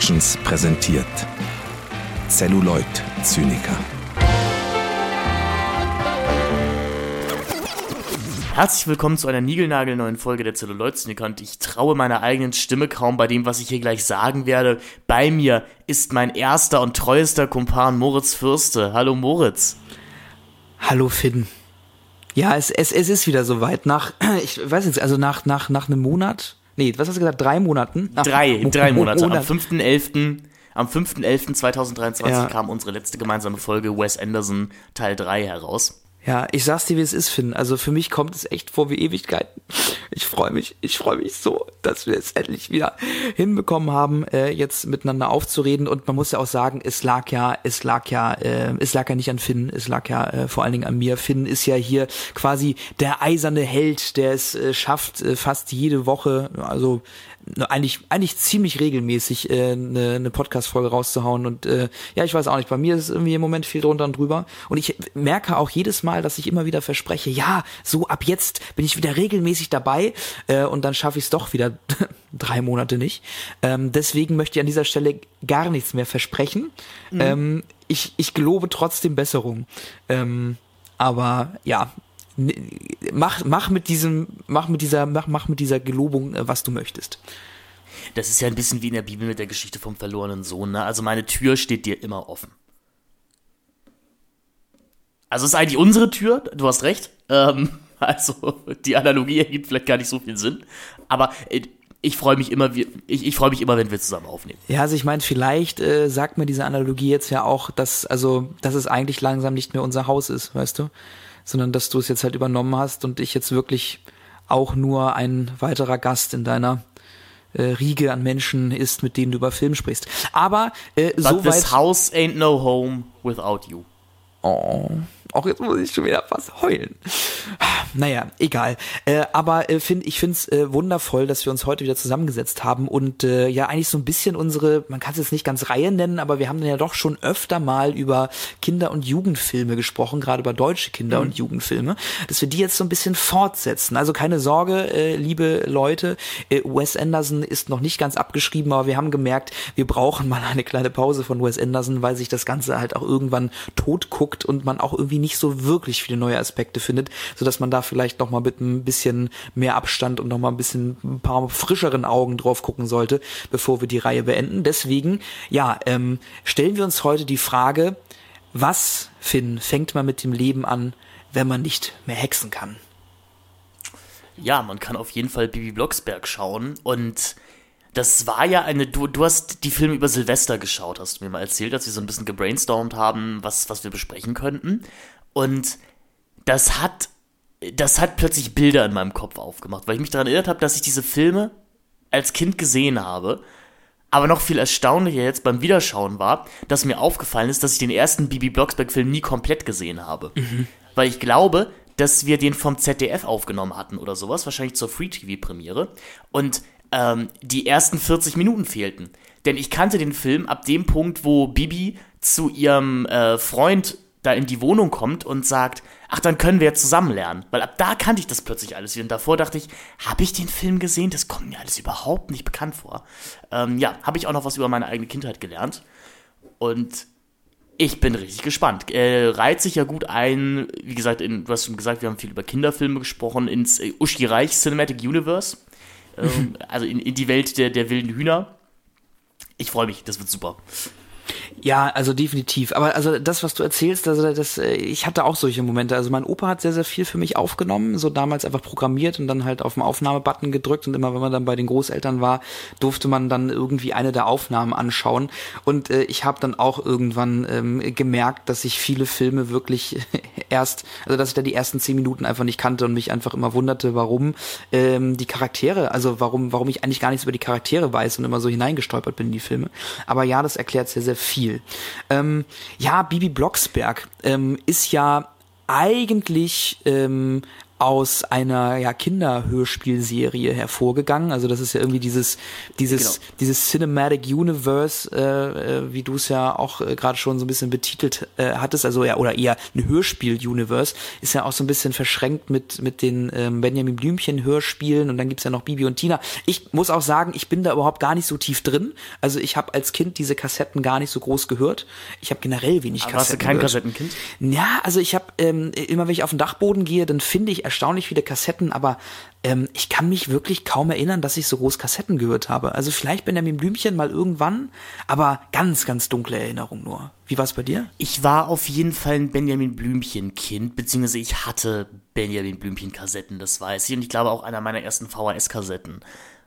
Productions präsentiert Celluloid Zyniker. Herzlich willkommen zu einer niegelnagelneuen Folge der Celluloid Zyniker und ich traue meiner eigenen Stimme kaum bei dem, was ich hier gleich sagen werde. Bei mir ist mein erster und treuester Kumpan Moritz Fürste. Hallo Moritz. Hallo Finn. Ja, es, es, es ist wieder soweit. Nach, ich weiß nicht, also nach, nach, nach einem Monat, nee, was hast du gesagt, drei Monaten? Nach, drei, Mo drei Monate. Monat. Am 5.11. Am 5.11.2023 Ja. kam unsere letzte gemeinsame Folge Wes Anderson Teil 3 heraus. Ja, ich sag's dir, wie es ist, Finn. Also für mich kommt es echt vor wie Ewigkeiten. Ich freue mich, ich freue mich so, dass wir es endlich wieder hinbekommen haben, äh, jetzt miteinander aufzureden. Und man muss ja auch sagen, es lag ja, es lag ja, äh, es lag ja nicht an Finn, es lag ja äh, vor allen Dingen an mir. Finn ist ja hier quasi der eiserne Held, der es äh, schafft, äh, fast jede Woche, also eigentlich eigentlich ziemlich regelmäßig äh, eine, eine Podcast-Folge rauszuhauen und äh, ja, ich weiß auch nicht, bei mir ist irgendwie im Moment viel drunter und drüber und ich merke auch jedes Mal, dass ich immer wieder verspreche, ja, so ab jetzt bin ich wieder regelmäßig dabei äh, und dann schaffe ich es doch wieder drei Monate nicht. Ähm, deswegen möchte ich an dieser Stelle gar nichts mehr versprechen. Ähm, ich, ich gelobe trotzdem Besserung. Ähm, aber ja, mach, mach mit diesem, mach mit dieser, mach, mach mit dieser Gelobung, äh, was du möchtest. Das ist ja ein bisschen wie in der Bibel mit der Geschichte vom verlorenen Sohn. Ne? Also meine Tür steht dir immer offen. Also es ist eigentlich unsere Tür, du hast recht. Ähm, also die Analogie ergibt vielleicht gar nicht so viel Sinn. Aber äh, ich freue mich immer, ich, ich freue mich immer, wenn wir zusammen aufnehmen. Ja, also ich meine, vielleicht äh, sagt mir diese Analogie jetzt ja auch, dass, also, dass es eigentlich langsam nicht mehr unser Haus ist, weißt du? Sondern dass du es jetzt halt übernommen hast und ich jetzt wirklich auch nur ein weiterer Gast in deiner äh, Riege an Menschen ist, mit denen du über Film sprichst. Aber äh, But soweit. this house ain't no home without you. Oh, auch jetzt muss ich schon wieder fast heulen. Naja, egal. Äh, aber äh, find, ich finde es äh, wundervoll, dass wir uns heute wieder zusammengesetzt haben und äh, ja eigentlich so ein bisschen unsere, man kann es jetzt nicht ganz Reihe nennen, aber wir haben dann ja doch schon öfter mal über Kinder- und Jugendfilme gesprochen, gerade über deutsche Kinder- und Jugendfilme, dass wir die jetzt so ein bisschen fortsetzen. Also keine Sorge, äh, liebe Leute, äh, Wes Anderson ist noch nicht ganz abgeschrieben, aber wir haben gemerkt, wir brauchen mal eine kleine Pause von Wes Anderson, weil sich das Ganze halt auch irgendwann tot guckt und man auch irgendwie nicht so wirklich viele neue Aspekte findet, so dass man da vielleicht noch mal mit ein bisschen mehr Abstand und noch mal ein bisschen ein paar frischeren Augen drauf gucken sollte, bevor wir die Reihe beenden. Deswegen, ja, ähm, stellen wir uns heute die Frage, was, Finn, fängt man mit dem Leben an, wenn man nicht mehr hexen kann? Ja, man kann auf jeden Fall Bibi Blocksberg schauen und das war ja eine, du, du hast die Filme über Silvester geschaut, hast du mir mal erzählt, als wir so ein bisschen gebrainstormt haben, was, was wir besprechen könnten. Und das hat, das hat plötzlich Bilder in meinem Kopf aufgemacht, weil ich mich daran erinnert habe, dass ich diese Filme als Kind gesehen habe. Aber noch viel erstaunlicher jetzt beim Wiederschauen war, dass mir aufgefallen ist, dass ich den ersten Bibi Blocksberg-Film nie komplett gesehen habe. Weil ich glaube, dass wir den vom ZDF aufgenommen hatten oder sowas, wahrscheinlich zur Free-TV-Premiere. Und ähm, die ersten 40 Minuten fehlten. Denn ich kannte den Film ab dem Punkt, wo Bibi zu ihrem äh, Freund da in die Wohnung kommt und sagt, ach, dann können wir jetzt zusammen lernen. Weil ab da kannte ich das plötzlich alles wieder. Und davor dachte ich, habe ich den Film gesehen? Das kommt mir alles überhaupt nicht bekannt vor. Ähm, ja, habe ich auch noch was über meine eigene Kindheit gelernt. Und ich bin richtig gespannt. Äh, reiht sich ja gut ein, wie gesagt, in, du hast schon gesagt, wir haben viel über Kinderfilme gesprochen, ins äh, Uschi Reich Cinematic Universe. Ähm, also in, in die Welt der, der wilden Hühner. Ich freue mich, das wird super. Ja, also definitiv. Aber also das, was du erzählst, also das, äh, ich hatte auch solche Momente. Also mein Opa hat sehr, sehr viel für mich aufgenommen, so damals einfach programmiert und dann halt auf den Aufnahmebutton gedrückt und immer wenn man dann bei den Großeltern war, durfte man dann irgendwie eine der Aufnahmen anschauen. Und äh, ich habe dann auch irgendwann ähm, gemerkt, dass ich viele Filme wirklich erst, also dass ich da die ersten zehn Minuten einfach nicht kannte und mich einfach immer wunderte, warum ähm, die Charaktere, also warum, warum ich eigentlich gar nichts über die Charaktere weiß und immer so hineingestolpert bin in die Filme. Aber ja, das erklärt sehr, sehr viel. Ähm, ja, Bibi Blocksberg ähm, ist ja eigentlich ähm, aus einer ja, Kinderhörspielserie hervorgegangen. Also das ist ja irgendwie dieses dieses genau. dieses Cinematic Universe, äh, äh, wie du es ja auch äh, gerade schon so ein bisschen betitelt äh, hattest, also ja oder eher ein Hörspiel-Universe, ist ja auch so ein bisschen verschränkt mit mit den ähm, Benjamin Blümchen Hörspielen und dann gibt's ja noch Bibi und Tina. Ich muss auch sagen, ich bin da überhaupt gar nicht so tief drin. Also ich habe als Kind diese Kassetten gar nicht so groß gehört. Ich habe generell wenig Aber Kassetten. Warst du kein gehört. Kassettenkind? Ja, also ich habe ähm, immer wenn ich auf den Dachboden gehe, dann finde ich erstaunlich viele Kassetten, aber ähm, ich kann mich wirklich kaum erinnern, dass ich so groß Kassetten gehört habe. Also vielleicht Benjamin Blümchen mal irgendwann, aber ganz, ganz dunkle Erinnerung nur. Wie war es bei dir? Ich war auf jeden Fall ein Benjamin Blümchen-Kind, beziehungsweise ich hatte Benjamin Blümchen-Kassetten, das weiß ich. Und ich glaube auch einer meiner ersten VHS-Kassetten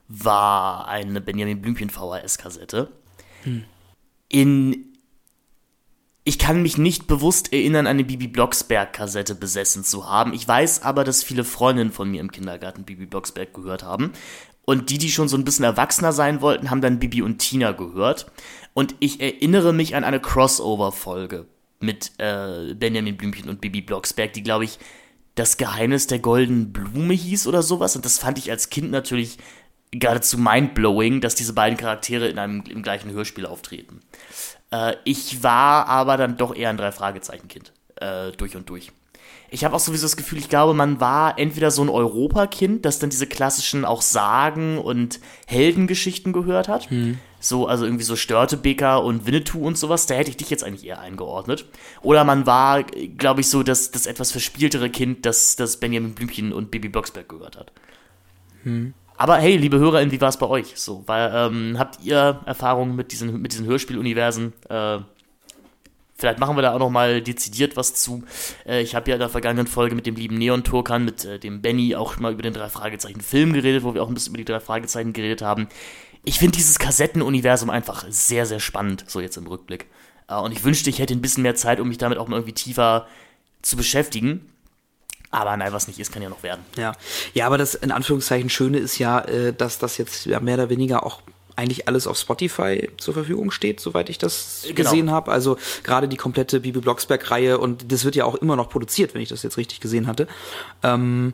war eine Benjamin Blümchen VHS-Kassette. Hm. In ich kann mich nicht bewusst erinnern, eine Bibi Blocksberg-Kassette besessen zu haben. Ich weiß aber, dass viele Freundinnen von mir im Kindergarten Bibi Blocksberg gehört haben. Und die, die schon so ein bisschen erwachsener sein wollten, haben dann Bibi und Tina gehört. Und ich erinnere mich an eine Crossover-Folge mit äh, Benjamin Blümchen und Bibi Blocksberg, die, glaube ich, das Geheimnis der goldenen Blume hieß oder sowas. Und das fand ich als Kind natürlich geradezu mindblowing, dass diese beiden Charaktere in einem im gleichen Hörspiel auftreten. Äh, ich war aber dann doch eher ein Drei-Fragezeichen-Kind. Äh, durch und durch. Ich habe auch sowieso das Gefühl, ich glaube, man war entweder so ein Europakind, das dann diese klassischen auch Sagen und Heldengeschichten gehört hat. Hm. So, also irgendwie so Störtebeker und Winnetou und sowas, da hätte ich dich jetzt eigentlich eher eingeordnet. Oder man war, glaube ich, so das, das etwas verspieltere Kind, das, das Benjamin Blümchen und Bibi Blocksberg gehört hat. Hm. Aber hey, liebe HörerInnen, wie war es bei euch? So, weil, ähm, habt ihr Erfahrungen mit diesen, mit diesen Hörspieluniversen? Äh, vielleicht machen wir da auch noch mal dezidiert was zu. Äh, ich habe ja in der vergangenen Folge mit dem lieben Neon Turkan, mit äh, dem Benny auch mal über den drei Fragezeichen Film geredet, wo wir auch ein bisschen über die drei Fragezeichen geredet haben. Ich finde dieses Kassettenuniversum einfach sehr, sehr spannend, so jetzt im Rückblick. Äh, und ich wünschte, ich hätte ein bisschen mehr Zeit, um mich damit auch mal irgendwie tiefer zu beschäftigen. Aber nein, was nicht ist, kann ja noch werden. Ja, ja, aber das in Anführungszeichen Schöne ist ja, äh, dass das jetzt ja mehr oder weniger auch eigentlich alles auf Spotify zur Verfügung steht, soweit ich das genau. gesehen habe. Also gerade die komplette Bibi Blocksberg-Reihe und das wird ja auch immer noch produziert, wenn ich das jetzt richtig gesehen hatte. Ähm,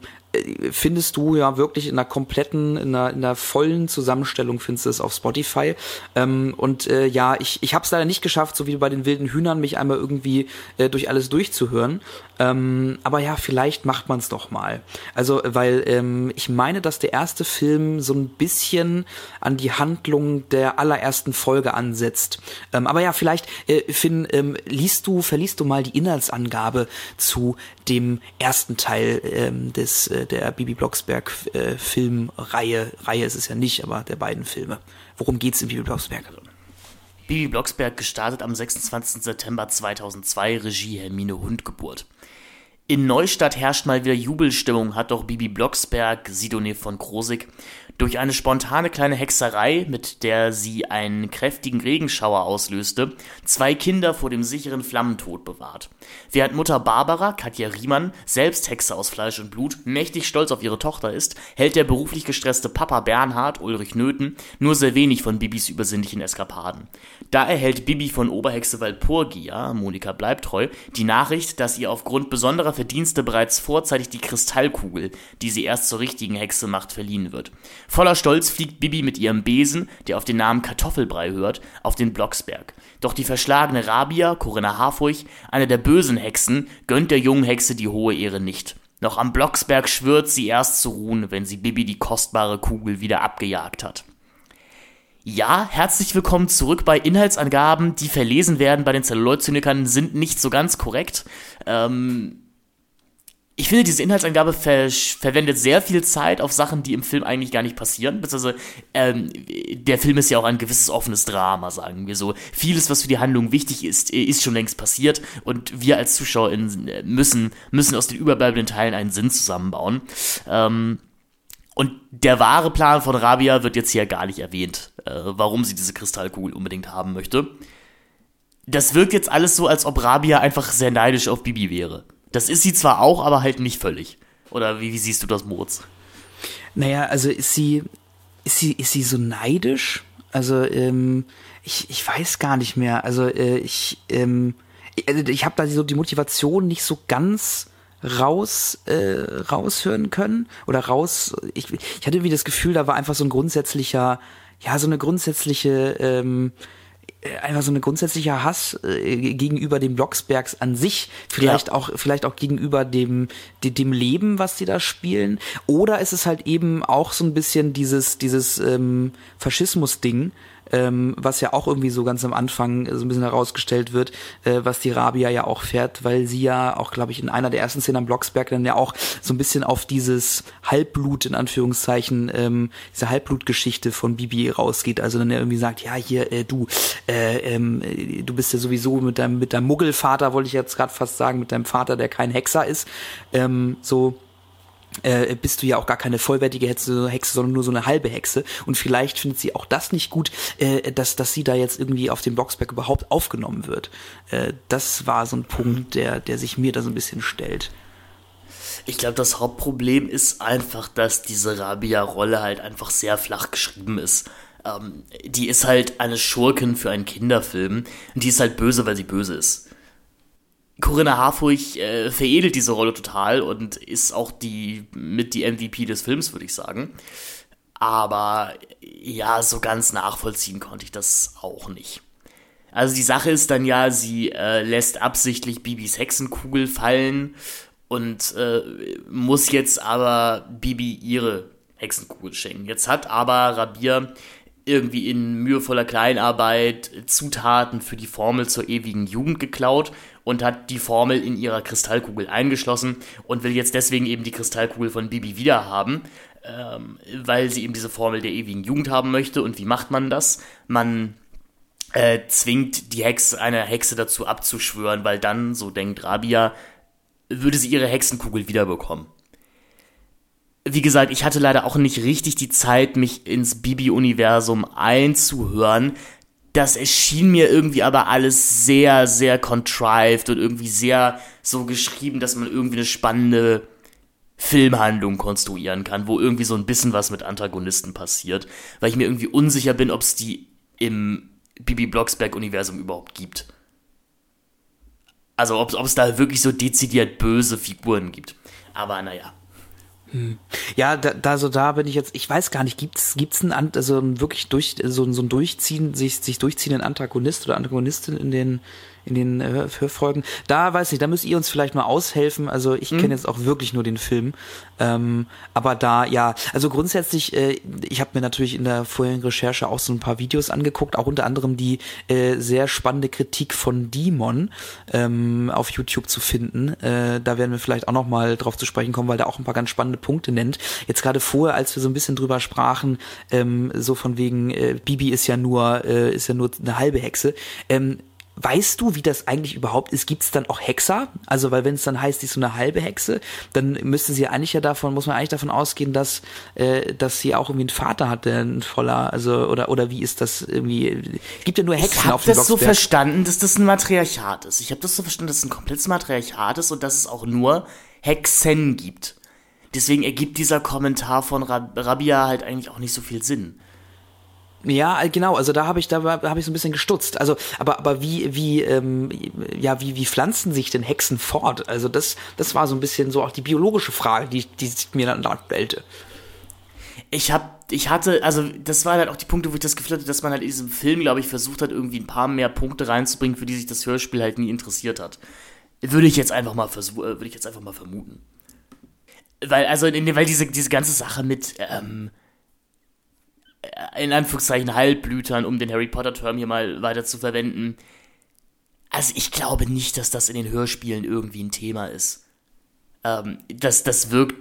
findest du ja wirklich in einer kompletten, in einer, in einer vollen Zusammenstellung findest du es auf Spotify. Ähm, und äh, ja, ich, ich habe es leider nicht geschafft, so wie bei den wilden Hühnern, mich einmal irgendwie äh, durch alles durchzuhören. Ähm, aber ja, vielleicht macht man es doch mal. Also, weil ähm, ich meine, dass der erste Film so ein bisschen an die Handlung der allerersten Folge ansetzt. Ähm, aber ja, vielleicht, äh, Finn, ähm, liest du, verliest du mal die Inhaltsangabe zu dem ersten Teil ähm, des äh, der Bibi Blocksberg äh, Filmreihe. Reihe ist es ja nicht, aber der beiden Filme. Worum geht's in Bibi Blocksberg? Bibi Blocksberg gestartet am 26. September 2002, Regie Hermine Hundgeburt. In Neustadt herrscht mal wieder Jubelstimmung, hat doch Bibi Blocksberg, Sidonie von Krosig, durch eine spontane kleine Hexerei, mit der sie einen kräftigen Regenschauer auslöste, zwei Kinder vor dem sicheren Flammentod bewahrt. Während Mutter Barbara, Katja Riemann, selbst Hexe aus Fleisch und Blut, mächtig stolz auf ihre Tochter ist, hält der beruflich gestresste Papa Bernhard, Ulrich Nöthen, nur sehr wenig von Bibis übersinnlichen Eskapaden. Da erhält Bibi von Oberhexe Walpurgia, Monika bleibt treu, die Nachricht, dass ihr aufgrund besonderer Verdienste bereits vorzeitig die Kristallkugel, die sie erst zur richtigen Hexe macht, verliehen wird. Voller Stolz fliegt Bibi mit ihrem Besen, der auf den Namen Kartoffelbrei hört, auf den Blocksberg. Doch die verschlagene Rabia, Corinna Harfurch, eine der bösen Hexen, gönnt der jungen Hexe die hohe Ehre nicht. Noch am Blocksberg schwört sie erst zu ruhen, wenn sie Bibi die kostbare Kugel wieder abgejagt hat. Ja, herzlich willkommen zurück bei Inhaltsangaben, die verlesen werden bei den Zelluloid-Zynikern, sind nicht so ganz korrekt. Ähm, ich finde, diese Inhaltsangabe ver verwendet sehr viel Zeit auf Sachen, die im Film eigentlich gar nicht passieren. Also, ähm, der Film ist ja auch ein gewisses offenes Drama, sagen wir so. Vieles, was für die Handlung wichtig ist, ist schon längst passiert und wir als Zuschauer müssen, müssen aus den überbleibenden Teilen einen Sinn zusammenbauen. Ähm, und der wahre Plan von Rabia wird jetzt hier gar nicht erwähnt, äh, warum sie diese Kristallkugel unbedingt haben möchte. Das wirkt jetzt alles so, als ob Rabia einfach sehr neidisch auf Bibi wäre. Das ist sie zwar auch, aber halt nicht völlig. Oder wie, wie siehst du das, Moritz? Naja, also ist sie, ist sie, ist sie so neidisch? Also, ähm, ich, ich weiß gar nicht mehr. Also, äh, ich, ähm, ich, also ich habe da so die Motivation nicht so ganz raus äh, raushören können oder raus. Ich, ich hatte irgendwie das Gefühl, da war einfach so ein grundsätzlicher, ja so eine grundsätzliche ähm, äh, einfach so eine grundsätzliche Hass äh, gegenüber dem Blocksbergs an sich, vielleicht ja. auch vielleicht auch gegenüber dem, dem dem Leben, was die da spielen, oder ist es halt eben auch so ein bisschen dieses dieses ähm, Faschismus Ding, ähm, was ja auch irgendwie so ganz am Anfang so ein bisschen herausgestellt wird, äh, was die Rabia ja auch fährt, weil sie ja auch, glaube ich, in einer der ersten Szenen am Blocksberg dann ja auch so ein bisschen auf dieses Halbblut, in Anführungszeichen, ähm, diese Halbblutgeschichte von Bibi rausgeht. Also dann irgendwie sagt, ja, hier, äh, du, äh, ähm, du bist ja sowieso mit deinem, mit deinem Muggelvater, wollte ich jetzt gerade fast sagen, mit deinem Vater, der kein Hexer ist, ähm, so äh, bist du ja auch gar keine vollwertige Hexe, Hexe, sondern nur so eine halbe Hexe. Und vielleicht findet sie auch das nicht gut, äh, dass, dass sie da jetzt irgendwie auf dem Blocksberg überhaupt aufgenommen wird. Äh, das war so ein Punkt, der, der sich mir da so ein bisschen stellt. Ich glaube, das Hauptproblem ist einfach, dass diese Rabia-Rolle halt einfach sehr flach geschrieben ist. Ähm, die ist halt eine Schurkin für einen Kinderfilm. Und die ist halt böse, weil sie böse ist. Corinna Harfurch äh, veredelt diese Rolle total und ist auch die mit die MVP des Films, würde ich sagen. Aber ja, so ganz nachvollziehen konnte ich das auch nicht. Also die Sache ist dann ja, sie äh, lässt absichtlich Bibis Hexenkugel fallen und äh, muss jetzt aber Bibi ihre Hexenkugel schenken. Jetzt hat aber Rabir irgendwie in mühevoller Kleinarbeit Zutaten für die Formel zur ewigen Jugend geklaut und hat die Formel in ihrer Kristallkugel eingeschlossen und will jetzt deswegen eben die Kristallkugel von Bibi wieder haben, ähm, weil sie eben diese Formel der ewigen Jugend haben möchte. Und wie macht man das? Man äh, zwingt die Hexe, eine Hexe dazu abzuschwören, weil dann, so denkt Rabia, würde sie ihre Hexenkugel wiederbekommen. Wie gesagt, ich hatte leider auch nicht richtig die Zeit, mich ins Bibi-Universum einzuhören das erschien mir irgendwie aber alles sehr, sehr contrived und irgendwie sehr so geschrieben, dass man irgendwie eine spannende Filmhandlung konstruieren kann, wo irgendwie so ein bisschen was mit Antagonisten passiert, weil ich mir irgendwie unsicher bin, ob es die im Bibi Blocksberg-Universum überhaupt gibt. Also ob es da wirklich so dezidiert böse Figuren gibt. Aber naja. Ja, da, da so da bin ich jetzt, ich weiß gar nicht, gibt's gibt's einen also wirklich durch so, so ein durchziehen sich sich durchziehenden Antagonist oder Antagonistin in den in den äh, Hörfolgen. Da weiß ich, da müsst ihr uns vielleicht mal aushelfen. Also ich mhm. kenne jetzt auch wirklich nur den Film. Ähm, aber da, ja, also grundsätzlich, äh, ich habe mir natürlich in der vorherigen Recherche auch so ein paar Videos angeguckt, auch unter anderem die äh, sehr spannende Kritik von Demon ähm, auf YouTube zu finden. Äh, da werden wir vielleicht auch noch mal drauf zu sprechen kommen, weil der auch ein paar ganz spannende Punkte nennt. Jetzt gerade vorher, als wir so ein bisschen drüber sprachen, ähm, so von wegen äh, Bibi ist ja nur äh, ist ja nur eine halbe Hexe. Ähm, Weißt du, wie das eigentlich überhaupt ist? Gibt es dann auch Hexer? Also, weil wenn es dann heißt, die ist so eine halbe Hexe, dann müsste sie eigentlich ja davon, muss man eigentlich davon ausgehen, dass, äh, dass sie auch irgendwie einen Vater hat, der ein voller, also, oder, oder wie ist das irgendwie? Gibt ja nur Hexen ich auf dem Ich habe das so verstanden, dass das ein Matriarchat ist. Ich habe das so verstanden, dass es ein komplettes Matriarchat ist und dass es auch nur Hexen gibt. Deswegen ergibt dieser Kommentar von Rabia halt eigentlich auch nicht so viel Sinn. Ja, genau, also da habe ich da habe ich so ein bisschen gestutzt. Also, aber aber wie wie ähm, ja, wie wie pflanzen sich denn Hexen fort? Also das das war so ein bisschen so auch die biologische Frage, die die mir dann da stellte. Ich habe ich hatte, also das waren halt auch die Punkte, wo ich das Gefühl hatte, dass man halt in diesem Film, glaube ich, versucht hat, irgendwie ein paar mehr Punkte reinzubringen, für die sich das Hörspiel halt nie interessiert hat. Würde ich jetzt einfach mal äh, würde ich jetzt einfach mal vermuten. Weil, also, weil diese, diese ganze Sache mit, ähm, äh, in Anführungszeichen Heilblütern, um den Harry Potter-Term hier mal weiter zu verwenden. Also ich glaube nicht, dass das in den Hörspielen irgendwie ein Thema ist. Ähm, das, das wirkt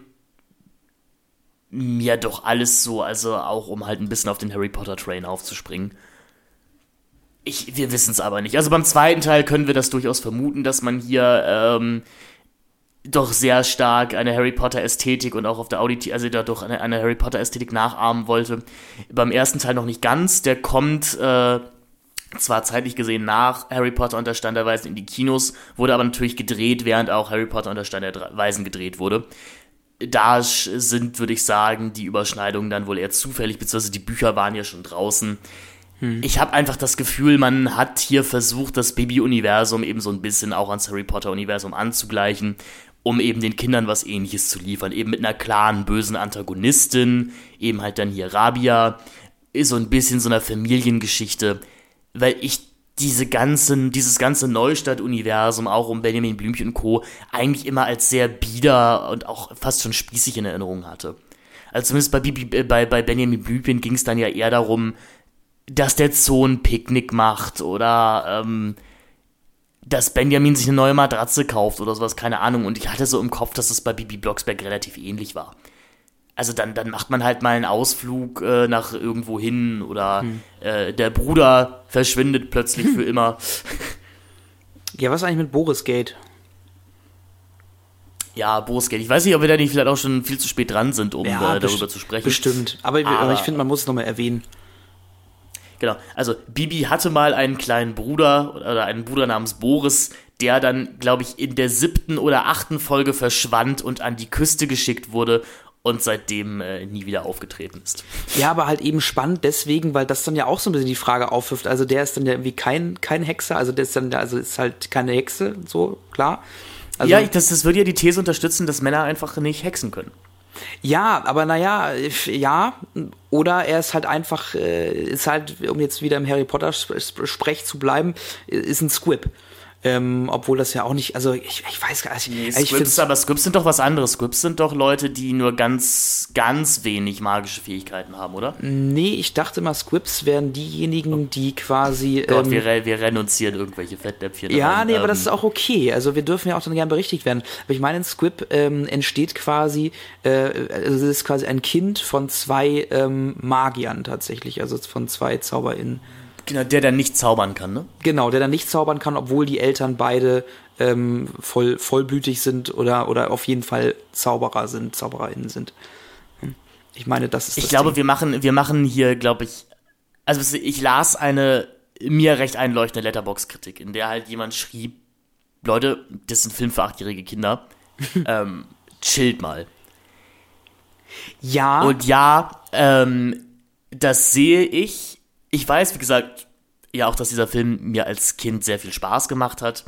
mir doch alles so, also auch um halt ein bisschen auf den Harry Potter-Train aufzuspringen. Ich, wir wissen es aber nicht. Also beim zweiten Teil können wir das durchaus vermuten, dass man hier ähm, doch sehr stark eine Harry Potter Ästhetik und auch auf der Audit, also da doch eine, eine, Harry Potter Ästhetik nachahmen wollte. Beim ersten Teil noch nicht ganz, der kommt äh, zwar zeitlich gesehen nach Harry Potter und der Stein der Weisen in die Kinos, wurde aber natürlich gedreht, während auch Harry Potter und der Stein der Weisen gedreht wurde. Da sind, würde ich sagen, die Überschneidungen dann wohl eher zufällig, beziehungsweise die Bücher waren ja schon draußen. Hm. Ich habe einfach das Gefühl, man hat hier versucht, das Baby-Universum eben so ein bisschen auch ans Harry Potter-Universum anzugleichen um eben den Kindern was ähnliches zu liefern. Eben mit einer klaren, bösen Antagonistin, eben halt dann hier Rabia, so ein bisschen so einer Familiengeschichte, weil ich diese ganzen, dieses ganze Neustadt-Universum, auch um Benjamin Blümchen und Co., eigentlich immer als sehr bieder und auch fast schon spießig in Erinnerung hatte. Also zumindest bei, Bibi, äh, bei, bei Benjamin Blümchen ging es dann ja eher darum, dass der ein Picknick macht oder ähm, dass Benjamin sich eine neue Matratze kauft oder sowas, keine Ahnung. Und ich hatte so im Kopf, dass es bei Bibi Blocksberg relativ ähnlich war. Also dann, dann macht man halt mal einen Ausflug äh, nach irgendwo hin oder hm. äh, der Bruder verschwindet plötzlich hm. für immer. Ja, was eigentlich mit Boris Gate? Ja, Boris Gate. Ich weiß nicht, ob wir da nicht vielleicht auch schon viel zu spät dran sind, um ja, äh, darüber zu sprechen. Bestimmt. Aber, aber, aber ich finde, man muss es nochmal erwähnen. Genau. Also Bibi hatte mal einen kleinen Bruder oder einen Bruder namens Boris, der dann, glaube ich, in der siebten oder achten Folge verschwand und an die Küste geschickt wurde und seitdem äh, nie wieder aufgetreten ist. Ja, aber halt eben spannend deswegen, weil das dann ja auch so ein bisschen die Frage aufwirft. Also der ist dann ja irgendwie kein, kein Hexer, also der ist dann, also ist halt keine Hexe, so, klar. Also, ja, das, das würde ja die These unterstützen, dass Männer einfach nicht hexen können. Ja, aber naja, ja, oder er ist halt einfach, äh, ist halt, um jetzt wieder im Harry Potter Sprech zu bleiben, ist ein Squib. Ähm, obwohl das ja auch nicht, also ich, ich weiß gar nicht. Nee, Scripts, aber Scripts sind doch was anderes. Scripts sind doch Leute, die nur ganz, ganz wenig magische Fähigkeiten haben, oder? Nee, ich dachte mal, Scripts wären diejenigen, die quasi. Gott, ähm, wir, wir renunzieren irgendwelche Fettnäpfchen. Ja, rein. nee, ähm, aber das ist auch okay. Also wir dürfen ja auch dann gerne berichtigt werden. Aber ich meine, ein Squib ähm, entsteht quasi, äh, also es ist quasi ein Kind von zwei ähm, Magiern tatsächlich, also von zwei ZauberInnen. Genau, der dann nicht zaubern kann, ne? Genau, der dann nicht zaubern kann, obwohl die Eltern beide ähm, voll, vollblütig sind oder, oder auf jeden Fall Zauberer sind, ZaubererInnen sind. Hm. Ich meine, das ist Ich das glaube, Ding. wir machen, wir machen hier, glaube ich, also ich las eine mir recht einleuchtende Letterbox-Kritik, in der halt jemand schrieb, Leute, das ist ein Film für achtjährige Kinder. ähm, chillt mal. Ja. Und ja, ähm, das sehe ich ich weiß, wie gesagt, ja auch, dass dieser Film mir als Kind sehr viel Spaß gemacht hat.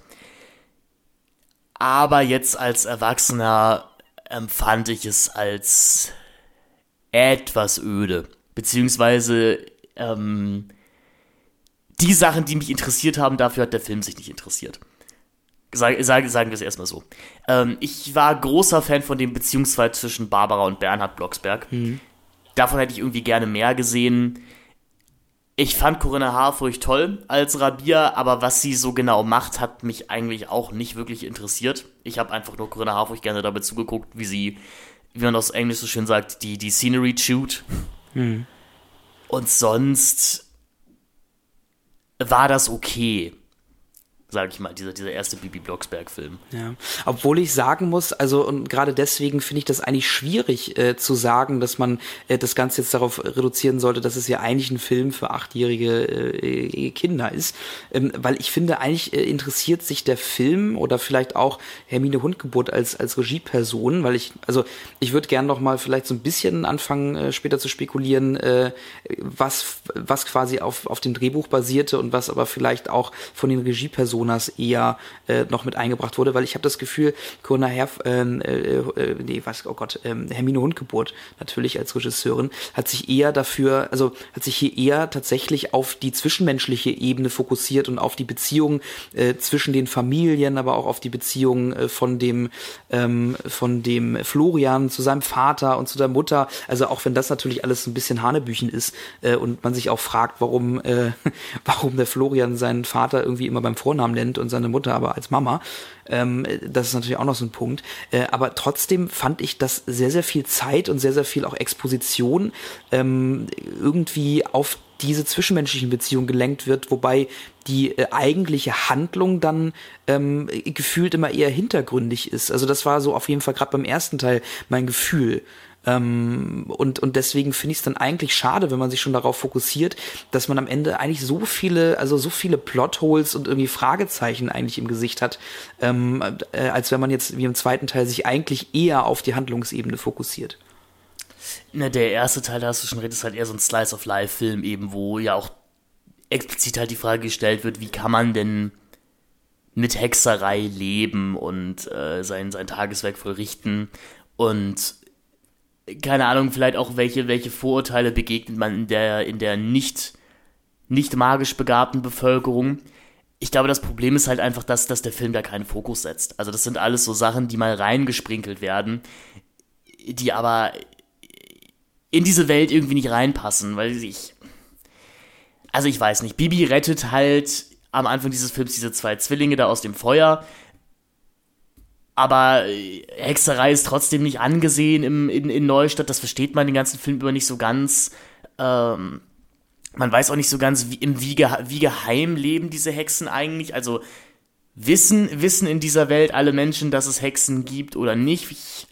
Aber jetzt als Erwachsener empfand ich es als etwas öde. Beziehungsweise ähm, die Sachen, die mich interessiert haben, dafür hat der Film sich nicht interessiert. Sag, sag, sagen wir es erstmal so. Ähm, ich war großer Fan von dem Beziehungsfall zwischen Barbara und Bernhard Blocksberg. Mhm. Davon hätte ich irgendwie gerne mehr gesehen. Ich fand Corinna Harfurcht toll als Rabia, aber was sie so genau macht, hat mich eigentlich auch nicht wirklich interessiert. Ich habe einfach nur Corinna Harfurcht gerne dabei zugeguckt, wie sie, wie man aus Englisch so schön sagt, die, die Scenery shoot. Hm. Und sonst war das okay sage ich mal, dieser, dieser erste Bibi Blocksberg-Film. Ja, obwohl ich sagen muss, also und gerade deswegen finde ich das eigentlich schwierig äh, zu sagen, dass man äh, das Ganze jetzt darauf reduzieren sollte, dass es ja eigentlich ein Film für achtjährige äh, Kinder ist, ähm, weil ich finde, eigentlich äh, interessiert sich der Film oder vielleicht auch Hermine Hundgeburt als als Regieperson, weil ich, also ich würde gerne noch mal vielleicht so ein bisschen anfangen, äh, später zu spekulieren, äh, was was quasi auf auf dem Drehbuch basierte und was aber vielleicht auch von den Regiepersonen Personas eher äh, noch mit eingebracht wurde, weil ich habe das Gefühl, Corinna Herf, ähm, äh, äh, nee, was, oh Gott, ähm, Hermine Hundgeburt natürlich als Regisseurin, hat sich eher dafür, also hat sich hier eher tatsächlich auf die zwischenmenschliche Ebene fokussiert und auf die Beziehung äh, zwischen den Familien, aber auch auf die Beziehung äh, von dem ähm, von dem Florian zu seinem Vater und zu der Mutter. Also auch wenn das natürlich alles ein bisschen Hanebüchen ist äh, und man sich auch fragt, warum äh, warum der Florian seinen Vater irgendwie immer beim Vornamen Namen nennt und seine Mutter aber als Mama. Ähm, das ist natürlich auch noch so ein Punkt. Äh, aber trotzdem fand ich, dass sehr, sehr viel Zeit und sehr, sehr viel auch Exposition ähm, irgendwie auf diese zwischenmenschlichen Beziehungen gelenkt wird, wobei die äh, eigentliche Handlung dann ähm, gefühlt immer eher hintergründig ist. Also das war so auf jeden Fall gerade beim ersten Teil mein Gefühl. Ähm, und, und deswegen finde ich es dann eigentlich schade, wenn man sich schon darauf fokussiert, dass man am Ende eigentlich so viele, also so viele Plotholes und irgendwie Fragezeichen eigentlich im Gesicht hat, ähm, äh, als wenn man jetzt wie im zweiten Teil sich eigentlich eher auf die Handlungsebene fokussiert. Na, der erste Teil, da hast du schon redet, ist halt eher so ein Slice of Life-Film, eben, wo ja auch explizit halt die Frage gestellt wird, wie kann man denn mit Hexerei leben und äh, sein, sein Tageswerk vollrichten. Und keine Ahnung, vielleicht auch welche, welche Vorurteile begegnet man in der, in der nicht, nicht magisch begabten Bevölkerung. Ich glaube, das Problem ist halt einfach, dass, dass der Film da keinen Fokus setzt. Also das sind alles so Sachen, die mal reingesprinkelt werden, die aber in diese Welt irgendwie nicht reinpassen, weil ich. Also ich weiß nicht. Bibi rettet halt am Anfang dieses Films diese zwei Zwillinge da aus dem Feuer. Aber äh, Hexerei ist trotzdem nicht angesehen im, in, in Neustadt. Das versteht man den ganzen Film über nicht so ganz. Ähm, man weiß auch nicht so ganz, wie, im, wie, wie geheim leben diese Hexen eigentlich. Also wissen, wissen in dieser Welt alle Menschen, dass es Hexen gibt oder nicht. Ich,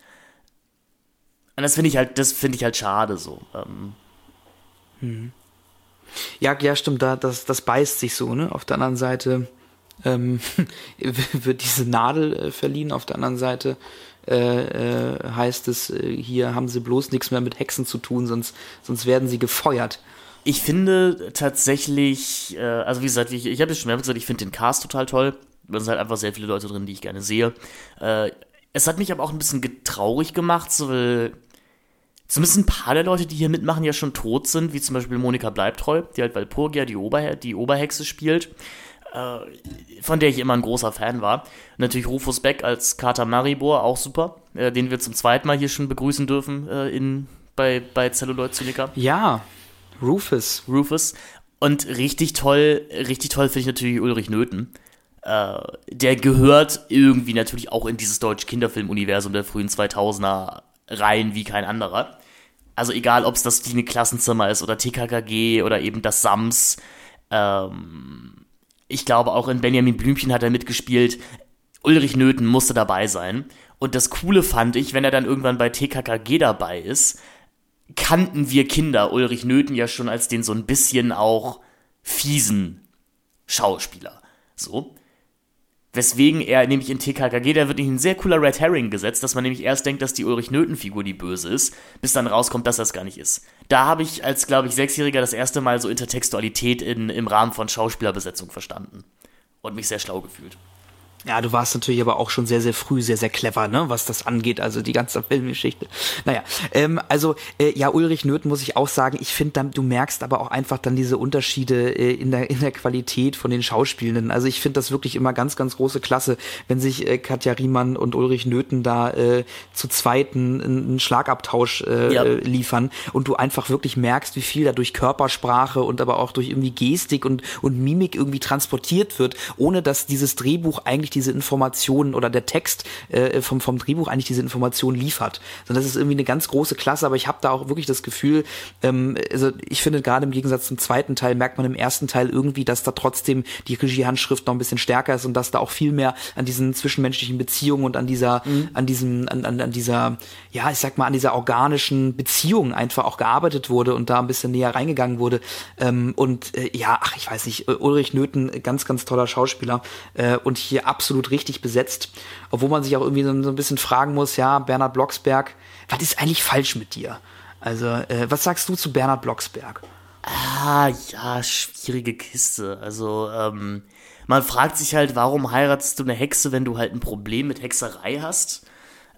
und das finde ich halt, das finde ich halt schade so. Ähm. Hm. Ja, ja, stimmt, da, das, das beißt sich so, ne? Auf der anderen Seite ähm, wird diese Nadel äh, verliehen, auf der anderen Seite äh, äh, heißt es, äh, hier haben sie bloß nichts mehr mit Hexen zu tun, sonst, sonst werden sie gefeuert. Ich finde tatsächlich, äh, also wie gesagt, ich, ich habe es schon mehrfach gesagt, ich finde den Cast total toll. Da sind halt einfach sehr viele Leute drin, die ich gerne sehe. Äh, es hat mich aber auch ein bisschen traurig gemacht, so, weil zumindest ein paar der Leute, die hier mitmachen, ja schon tot sind, wie zum Beispiel Monika Bleibtreu, die halt Walpurgia, die, Ober die Oberhexe spielt, von der ich immer ein großer Fan war. natürlich Rufus Beck als Kater Maribor, auch super, äh, den wir zum zweiten Mal hier schon begrüßen dürfen äh, in, bei, bei Celluloid Zyniker. Ja, Rufus. Rufus. Und richtig toll, richtig toll finde ich natürlich Ulrich Nöthen. Äh, der gehört irgendwie natürlich auch in dieses deutsche Kinderfilmuniversum der frühen 2000er rein wie kein anderer. Also egal, ob es das Dine Klassenzimmer ist oder TKKG oder eben das Sams. Ähm, ich glaube, auch in Benjamin Blümchen hat er mitgespielt. Ulrich Nöthen musste dabei sein. Und das Coole fand ich, wenn er dann irgendwann bei TKKG dabei ist, kannten wir Kinder Ulrich Nöthen ja schon als den so ein bisschen auch fiesen Schauspieler. So. Weswegen er nämlich in TKKG, da wird nämlich ein sehr cooler Red Herring gesetzt, dass man nämlich erst denkt, dass die Ulrich Nöthen-Figur die böse ist, bis dann rauskommt, dass das gar nicht ist. Da habe ich als, glaube ich, Sechsjähriger das erste Mal so Intertextualität in, im Rahmen von Schauspielerbesetzung verstanden. Und mich sehr schlau gefühlt. Ja, du warst natürlich aber auch schon sehr, sehr früh sehr, sehr clever, ne, was das angeht, also die ganze Filmgeschichte. Naja, ähm, also äh, ja, Ulrich Nöth muss ich auch sagen, ich finde, du merkst aber auch einfach dann diese Unterschiede äh, in, der, in der Qualität von den Schauspielenden. Also ich finde das wirklich immer ganz, ganz große Klasse, wenn sich äh, Katja Riemann und Ulrich Nöthen da äh, zu zweiten einen Schlagabtausch äh, ja. liefern und du einfach wirklich merkst, wie viel da durch Körpersprache und aber auch durch irgendwie Gestik und, und Mimik irgendwie transportiert wird, ohne dass dieses Drehbuch eigentlich eigentlich diese Informationen oder der Text äh, vom, vom Drehbuch eigentlich diese Informationen liefert. Sondern das ist irgendwie eine ganz große Klasse, aber ich habe da auch wirklich das Gefühl, ähm, also ich finde gerade im Gegensatz zum zweiten Teil merkt man im ersten Teil irgendwie, dass da trotzdem die Regiehandschrift noch ein bisschen stärker ist und dass da auch viel mehr an diesen zwischenmenschlichen Beziehungen und an dieser, mhm. an diesem, an, an, an dieser, ja, ich sag mal, an dieser organischen Beziehung einfach auch gearbeitet wurde und da ein bisschen näher reingegangen wurde. Ähm, und äh, ja, ach, ich weiß nicht, Ulrich Nöthen, ganz, ganz toller Schauspieler äh, und hier ab absolut richtig besetzt. Obwohl man sich auch irgendwie so, so ein bisschen fragen muss, ja, Bernhard Blocksberg, was ist eigentlich falsch mit dir? Also, äh, was sagst du zu Bernhard Blocksberg? Ah, ja, schwierige Kiste. Also, ähm, man fragt sich halt, warum heiratest du eine Hexe, wenn du halt ein Problem mit Hexerei hast?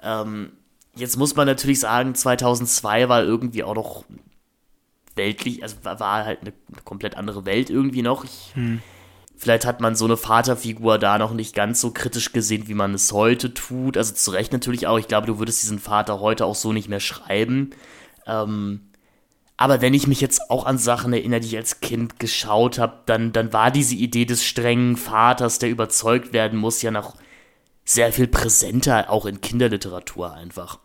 Ähm, jetzt muss man natürlich sagen, 2002 war irgendwie auch noch weltlich, also war halt eine komplett andere Welt irgendwie noch. Ich, hm. Vielleicht hat man so eine Vaterfigur da noch nicht ganz so kritisch gesehen, wie man es heute tut. Also zu Recht natürlich auch. Ich glaube, du würdest diesen Vater heute auch so nicht mehr schreiben. Ähm, aber wenn ich mich jetzt auch an Sachen erinnere, die ich als Kind geschaut habe, dann, dann war diese Idee des strengen Vaters, der überzeugt werden muss, ja noch sehr viel präsenter, auch in Kinderliteratur einfach.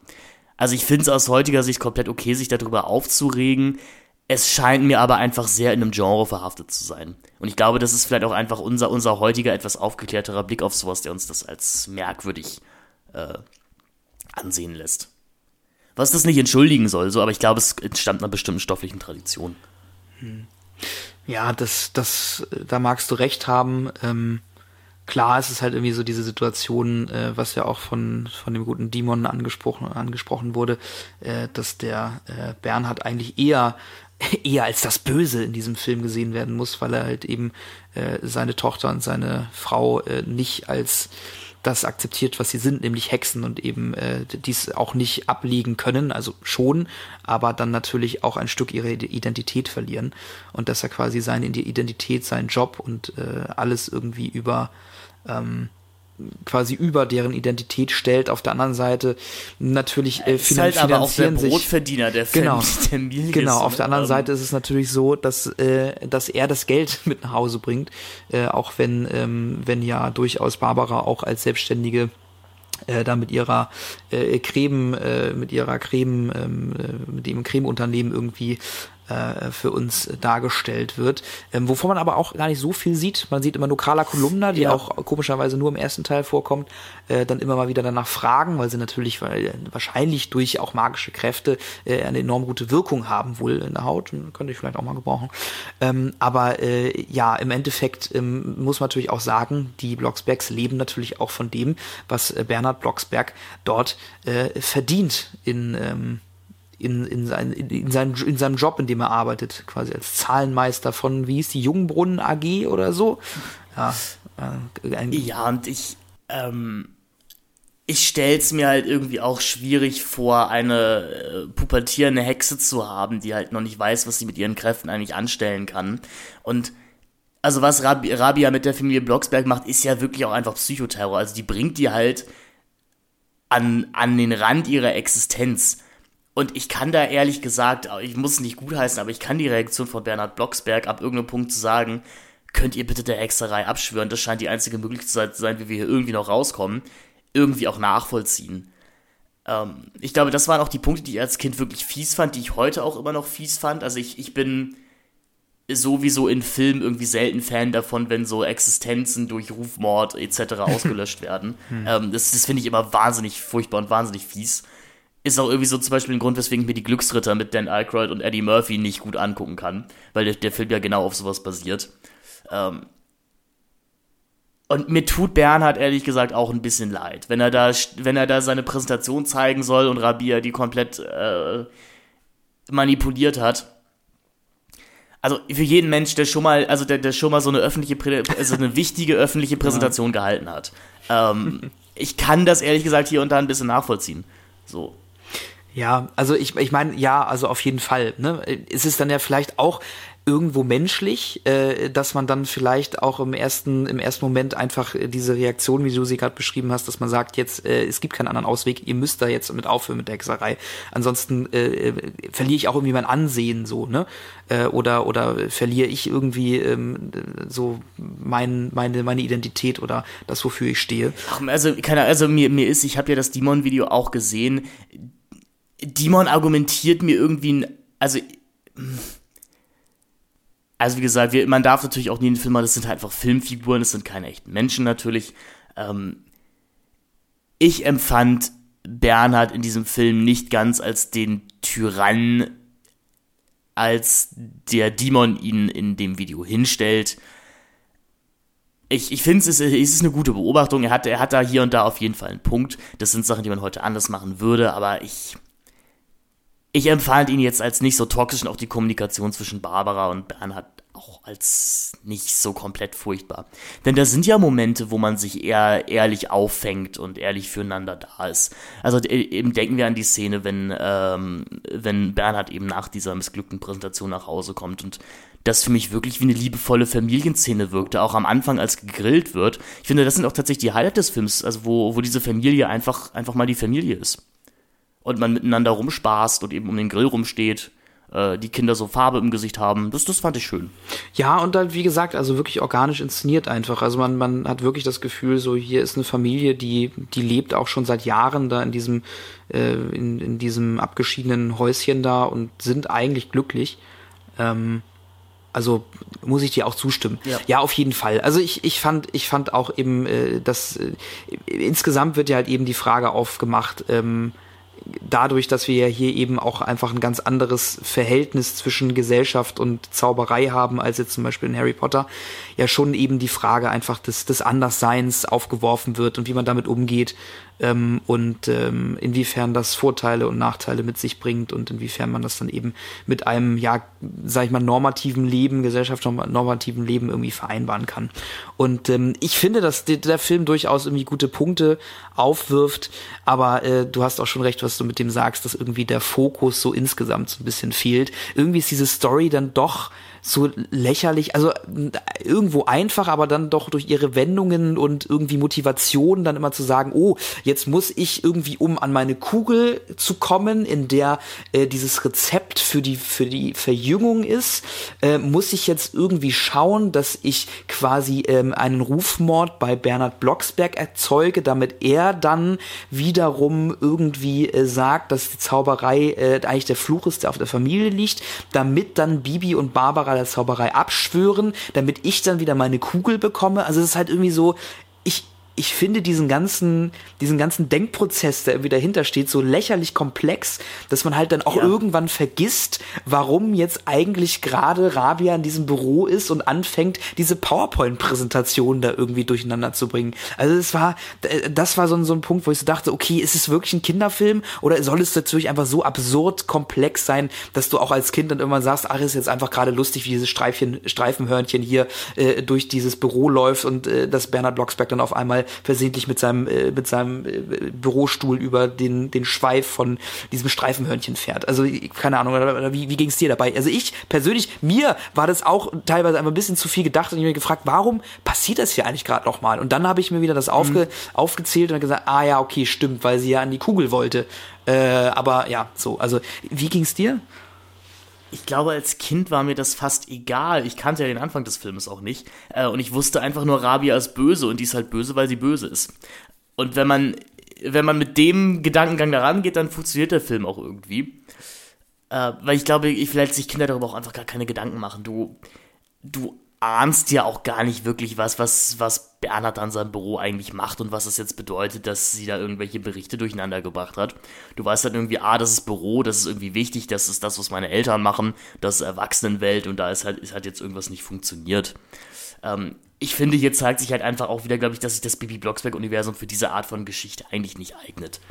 Also ich finde es aus heutiger Sicht komplett okay, sich darüber aufzuregen. Es scheint mir aber einfach sehr in einem Genre verhaftet zu sein. Und ich glaube, das ist vielleicht auch einfach unser, unser heutiger, etwas aufgeklärterer Blick auf sowas, der uns das als merkwürdig äh, ansehen lässt. Was das nicht entschuldigen soll, so, aber ich glaube, es entstammt einer bestimmten stofflichen Tradition. Hm. Ja, das, das, da magst du recht haben. Ähm, klar, es ist halt irgendwie so diese Situation, äh, was ja auch von, von dem guten Demon angesprochen, angesprochen wurde, äh, dass der äh, Bernhard eigentlich eher eher als das Böse in diesem Film gesehen werden muss, weil er halt eben äh, seine Tochter und seine Frau äh, nicht als das akzeptiert, was sie sind, nämlich Hexen und eben äh, dies auch nicht ablegen können, also schon, aber dann natürlich auch ein Stück ihre Identität verlieren und dass er quasi seine Identität, seinen Job und äh, alles irgendwie über ähm, quasi über deren Identität stellt. Auf der anderen Seite natürlich äh, ist halt aber auch der Brotverdiener der genau, Familie. Genau, auf der anderen ähm, Seite ist es natürlich so, dass äh, dass er das Geld mit nach Hause bringt, äh, auch wenn ähm, wenn ja durchaus Barbara auch als selbstständige äh, da mit ihrer äh, Creme, äh, mit ihrer Creme, ähm, äh, mit dem Cremeunternehmen irgendwie äh, für uns dargestellt wird. Ähm, wovon man aber auch gar nicht so viel sieht. Man sieht immer nur Carla Kolumna, die ja. auch komischerweise nur im ersten Teil vorkommt, äh, dann immer mal wieder danach fragen, weil sie natürlich weil, wahrscheinlich durch auch magische Kräfte äh, eine enorm gute Wirkung haben, wohl in der Haut. Könnte ich vielleicht auch mal gebrauchen. Ähm, aber äh, ja, im Endeffekt ähm, muss man natürlich auch sagen, die Blocksbergs leben natürlich auch von dem, was äh, Bernhard Blocksberg dort äh, verdient in ähm, in, in, sein, in, seinem, in seinem Job, in dem er arbeitet, quasi als Zahlenmeister von, wie hieß die, Jungbrunnen AG oder so. Ja, äh, ja und ich, ähm, ich stell's mir halt irgendwie auch schwierig vor, eine äh, pubertierende Hexe zu haben, die halt noch nicht weiß, was sie mit ihren Kräften eigentlich anstellen kann. Und also was Rab Rabia mit der Familie Blocksberg macht, ist ja wirklich auch einfach Psychoterror. Also die bringt die halt an, an den Rand ihrer Existenz. Und ich kann da ehrlich gesagt, ich muss es nicht gutheißen, aber ich kann die Reaktion von Bernhard Blocksberg ab irgendeinem Punkt zu sagen, könnt ihr bitte der Hexerei abschwören, das scheint die einzige Möglichkeit zu sein, wie wir hier irgendwie noch rauskommen, irgendwie auch nachvollziehen. Ähm, ich glaube, das waren auch die Punkte, die ich als Kind wirklich fies fand, die ich heute auch immer noch fies fand. Also ich, ich bin sowieso in Filmen irgendwie selten Fan davon, wenn so Existenzen durch Rufmord etc. ausgelöscht werden. Hm. Ähm, das das finde ich immer wahnsinnig furchtbar und wahnsinnig fies ist auch irgendwie so zum Beispiel ein Grund, weswegen ich mir die Glücksritter mit Dan Aykroyd und Eddie Murphy nicht gut angucken kann, weil der, der Film ja genau auf sowas basiert. Ähm und mir tut Bernhard ehrlich gesagt auch ein bisschen leid, wenn er da, wenn er da seine Präsentation zeigen soll und Rabia die komplett äh, manipuliert hat. Also für jeden Mensch, der schon mal, also der, der schon mal so eine öffentliche, also eine wichtige öffentliche Präsentation ja. gehalten hat. Ähm, ich kann das ehrlich gesagt hier und da ein bisschen nachvollziehen. So. Ja, also ich, ich meine, ja, also auf jeden Fall. Ne? Es ist dann ja vielleicht auch irgendwo menschlich, äh, dass man dann vielleicht auch im ersten im ersten Moment einfach diese Reaktion, wie du sie gerade beschrieben hast, dass man sagt, jetzt äh, es gibt keinen anderen Ausweg, ihr müsst da jetzt mit aufhören mit der Hexerei. Ansonsten äh, verliere ich auch irgendwie mein Ansehen so, ne? Äh, oder oder verliere ich irgendwie ähm, so mein meine meine Identität oder das wofür ich stehe. Ach, also keine also mir mir ist, ich habe ja das Demon Video auch gesehen Dimon argumentiert mir irgendwie, also, also wie gesagt, wir, man darf natürlich auch nie in den Film machen, das sind halt einfach Filmfiguren, das sind keine echten Menschen natürlich. Ähm, ich empfand Bernhard in diesem Film nicht ganz als den Tyrann, als der Dimon ihn in dem Video hinstellt. Ich, ich finde, es ist, es ist eine gute Beobachtung. Er hat, er hat da hier und da auf jeden Fall einen Punkt. Das sind Sachen, die man heute anders machen würde, aber ich, ich empfand ihn jetzt als nicht so toxisch und auch die Kommunikation zwischen Barbara und Bernhard auch als nicht so komplett furchtbar. Denn da sind ja Momente, wo man sich eher ehrlich auffängt und ehrlich füreinander da ist. Also e, eben denken wir an die Szene, wenn, ähm, wenn Bernhard eben nach dieser missglückten Präsentation nach Hause kommt und das für mich wirklich wie eine liebevolle Familienszene wirkte, auch am Anfang, als gegrillt wird. Ich finde, das sind auch tatsächlich die Highlight des Films, also wo, wo diese Familie einfach, einfach mal die Familie ist und man miteinander rumspaßt und eben um den Grill rumsteht äh, die Kinder so Farbe im Gesicht haben. Das, das fand ich schön. Ja, und dann, wie gesagt, also wirklich organisch inszeniert einfach. Also man, man hat wirklich das Gefühl, so hier ist eine Familie, die, die lebt auch schon seit Jahren da in diesem, äh, in, in diesem abgeschiedenen Häuschen da und sind eigentlich glücklich. Ähm, also muss ich dir auch zustimmen. Ja. ja, auf jeden Fall. Also ich, ich fand, ich fand auch eben, äh, dass äh, insgesamt wird ja halt eben die Frage aufgemacht, ähm, dadurch, dass wir ja hier eben auch einfach ein ganz anderes Verhältnis zwischen Gesellschaft und Zauberei haben, als jetzt zum Beispiel in Harry Potter, ja schon eben die Frage einfach des, des Andersseins aufgeworfen wird und wie man damit umgeht ähm, und ähm, inwiefern das Vorteile und Nachteile mit sich bringt und inwiefern man das dann eben mit einem, ja, sag ich mal, normativen Leben, gesellschaftsnormativen Leben irgendwie vereinbaren kann. Und ähm, ich finde, dass der Film durchaus irgendwie gute Punkte aufwirft, aber äh, du hast auch schon recht, was du mit dem sagst, dass irgendwie der Fokus so insgesamt so ein bisschen fehlt. Irgendwie ist diese Story dann doch so lächerlich, also irgendwo einfach, aber dann doch durch ihre Wendungen und irgendwie Motivation dann immer zu sagen, oh, jetzt muss ich irgendwie, um an meine Kugel zu kommen, in der äh, dieses Rezept für die, für die Verjüngung ist, äh, muss ich jetzt irgendwie schauen, dass ich quasi ähm, einen Rufmord bei Bernhard Blocksberg erzeuge, damit er dann wiederum irgendwie äh, sagt, dass die Zauberei äh, eigentlich der Fluch ist, der auf der Familie liegt, damit dann Bibi und Barbara Zauberei abschwören, damit ich dann wieder meine Kugel bekomme. Also es ist halt irgendwie so, ich, ich finde diesen ganzen, diesen ganzen Denkprozess, der irgendwie dahinter steht, so lächerlich komplex, dass man halt dann auch ja. irgendwann vergisst, warum jetzt eigentlich gerade Rabia in diesem Büro ist und anfängt, diese PowerPoint-Präsentation da irgendwie durcheinander zu bringen. Also es war, das war so ein, so ein Punkt, wo ich so dachte, okay, ist es wirklich ein Kinderfilm oder soll es natürlich einfach so absurd komplex sein, dass du auch als Kind dann irgendwann sagst, ach, ist jetzt einfach gerade lustig, wie dieses Streifchen, Streifenhörnchen hier äh, durch dieses Büro läuft und äh, dass Bernhard Blocksberg dann auf einmal versehentlich mit seinem, äh, mit seinem äh, Bürostuhl über den, den Schweif von diesem Streifenhörnchen fährt. Also, keine Ahnung, oder, oder wie, wie ging es dir dabei? Also ich persönlich, mir war das auch teilweise einfach ein bisschen zu viel gedacht und ich habe mir gefragt, warum passiert das hier eigentlich gerade nochmal? Und dann habe ich mir wieder das aufge, mhm. aufgezählt und gesagt, ah ja, okay, stimmt, weil sie ja an die Kugel wollte. Äh, aber ja, so, also wie ging es dir? Ich glaube, als Kind war mir das fast egal. Ich kannte ja den Anfang des Films auch nicht. Äh, und ich wusste einfach nur, Rabia ist böse und die ist halt böse, weil sie böse ist. Und wenn man, wenn man mit dem Gedankengang da rangeht, dann funktioniert der Film auch irgendwie. Äh, weil ich glaube, ich, vielleicht sich Kinder darüber auch einfach gar keine Gedanken machen. Du, du ahnst ja auch gar nicht wirklich was, was, was Bernhard an seinem Büro eigentlich macht und was es jetzt bedeutet, dass sie da irgendwelche Berichte durcheinander gebracht hat. Du weißt halt irgendwie, ah, das ist Büro, das ist irgendwie wichtig, das ist das, was meine Eltern machen, das ist Erwachsenenwelt und da ist halt, ist halt jetzt irgendwas nicht funktioniert. Ähm, ich finde, hier zeigt sich halt einfach auch wieder, glaube ich, dass sich das Bibi Blocksberg-Universum für diese Art von Geschichte eigentlich nicht eignet.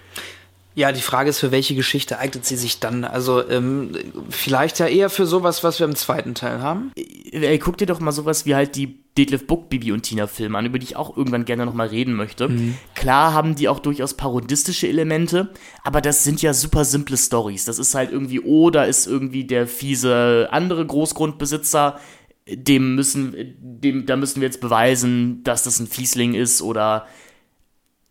Ja, die Frage ist, für welche Geschichte eignet sie sich dann? Also ähm, vielleicht ja eher für sowas, was wir im zweiten Teil haben. Ey, guck dir doch mal sowas wie halt die Detlef Book, Bibi und Tina Filme an, über die ich auch irgendwann gerne nochmal reden möchte. Mhm. Klar haben die auch durchaus parodistische Elemente, aber das sind ja super simple Stories. Das ist halt irgendwie, oh, da ist irgendwie der fiese andere Großgrundbesitzer, dem müssen, dem, da müssen wir jetzt beweisen, dass das ein Fiesling ist oder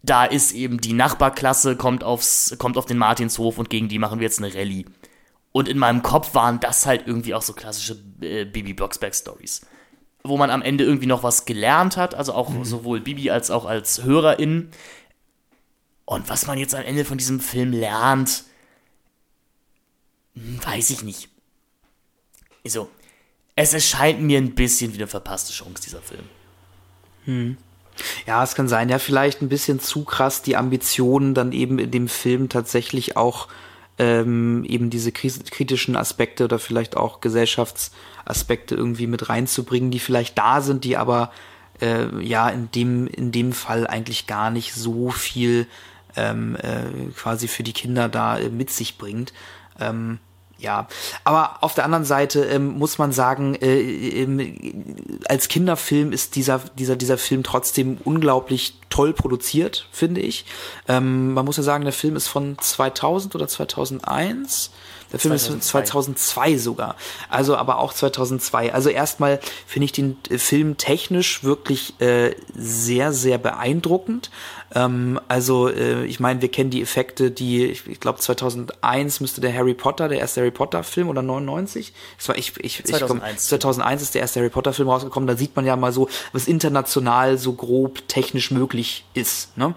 da ist eben die Nachbarklasse, kommt, aufs, kommt auf den Martinshof und gegen die machen wir jetzt eine Rallye. Und in meinem Kopf waren das halt irgendwie auch so klassische äh, Bibi Blocksberg-Stories. Wo man am Ende irgendwie noch was gelernt hat, also auch mhm. sowohl Bibi als auch als Hörerin. Und was man jetzt am Ende von diesem Film lernt, hm, weiß ich nicht. So, es erscheint mir ein bisschen wie eine verpasste Chance, dieser Film. Hm. Ja, es kann sein, ja, vielleicht ein bisschen zu krass die Ambitionen dann eben in dem Film tatsächlich auch ähm, eben diese kritischen Aspekte oder vielleicht auch Gesellschaftsaspekte irgendwie mit reinzubringen, die vielleicht da sind, die aber äh, ja in dem in dem Fall eigentlich gar nicht so viel ähm, äh, quasi für die Kinder da äh, mit sich bringt. Ähm, ja, aber auf der anderen Seite ähm, muss man sagen, äh, ähm, als Kinderfilm ist dieser, dieser, dieser Film trotzdem unglaublich toll produziert, finde ich. Ähm, man muss ja sagen, der Film ist von 2000 oder 2001. Der Film 2002. ist 2002 sogar. Also aber auch 2002. Also erstmal finde ich den äh, Film technisch wirklich äh, sehr, sehr beeindruckend. Ähm, also äh, ich meine, wir kennen die Effekte, die, ich, ich glaube 2001 müsste der Harry Potter, der erste Harry Potter Film oder 99? Das war, ich, ich, 2001. Ich komm, 2001 ist der erste Harry Potter Film rausgekommen. Da sieht man ja mal so, was international so grob technisch möglich ist. Ne?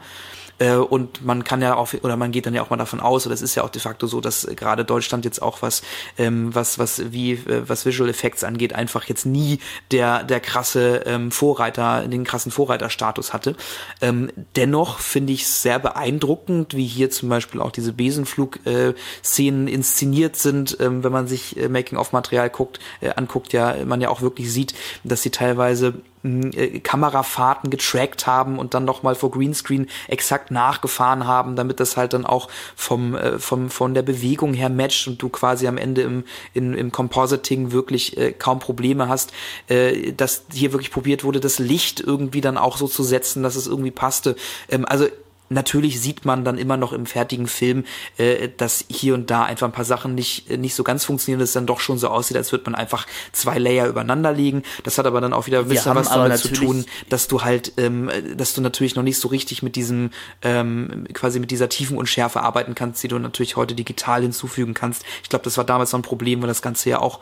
Äh, und man kann ja auch, oder man geht dann ja auch mal davon aus, oder es ist ja auch de facto so, dass gerade Deutschland jetzt auch was, ähm, was, was, wie, äh, was Visual Effects angeht, einfach jetzt nie der, der krasse ähm, Vorreiter, den krassen Vorreiterstatus hatte. Ähm, dennoch finde ich es sehr beeindruckend, wie hier zum Beispiel auch diese Besenflug-Szenen äh, inszeniert sind, ähm, wenn man sich äh, Making-of-Material guckt, äh, anguckt, ja, man ja auch wirklich sieht, dass sie teilweise äh, Kamerafahrten getrackt haben und dann nochmal vor Greenscreen exakt nachgefahren haben, damit das halt dann auch vom, äh, vom, von der Bewegung her matcht und du quasi am Ende im, in, im Compositing wirklich äh, kaum Probleme hast, äh, dass hier wirklich probiert wurde, das Licht irgendwie dann auch so zu setzen, dass es irgendwie passte. Ähm, also Natürlich sieht man dann immer noch im fertigen Film, äh, dass hier und da einfach ein paar Sachen nicht, nicht so ganz funktionieren, dass es dann doch schon so aussieht, als würde man einfach zwei Layer übereinander legen. Das hat aber dann auch wieder ein bisschen was damit zu tun, dass du halt, ähm, dass du natürlich noch nicht so richtig mit diesem, ähm, quasi mit dieser tiefen Unschärfe arbeiten kannst, die du natürlich heute digital hinzufügen kannst. Ich glaube, das war damals noch ein Problem, weil das Ganze ja auch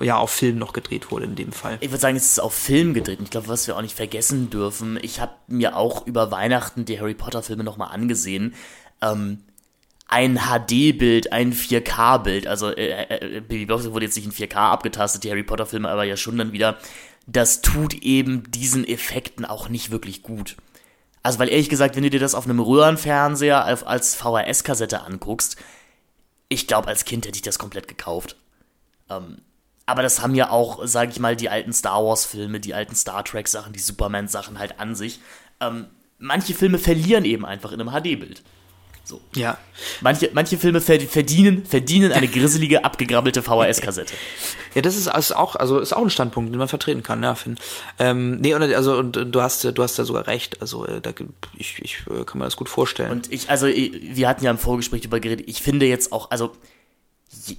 ja auf Film noch gedreht wurde in dem Fall. Ich würde sagen, es ist auf Film gedreht. Ich glaube, was wir auch nicht vergessen dürfen, ich habe mir auch über Weihnachten die Harry Potter Filme nochmal angesehen. Ähm, ein HD-Bild, ein 4K-Bild, also äh, äh, Baby Blocksberg wurde jetzt nicht in 4K abgetastet, die Harry Potter-Filme aber ja schon dann wieder, das tut eben diesen Effekten auch nicht wirklich gut. Also, weil ehrlich gesagt, wenn du dir das auf einem Röhrenfernseher als VHS-Kassette anguckst, ich glaube, als Kind hätte ich das komplett gekauft. Ähm, aber das haben ja auch, sag ich mal, die alten Star Wars-Filme, die alten Star Trek-Sachen, die Superman-Sachen halt an sich. Ähm, manche Filme verlieren eben einfach in einem HD-Bild. So. Ja. Manche, manche Filme verdienen, verdienen eine grisselige, abgegrabbelte VHS-Kassette. Ja, das ist, ist auch, also ist auch ein Standpunkt, den man vertreten kann, ja, Finn. Ähm, nee, und, also, und du hast, du hast da sogar recht. Also, äh, da, ich, ich äh, kann mir das gut vorstellen. Und ich, also, wir hatten ja im Vorgespräch darüber geredet, ich finde jetzt auch, also,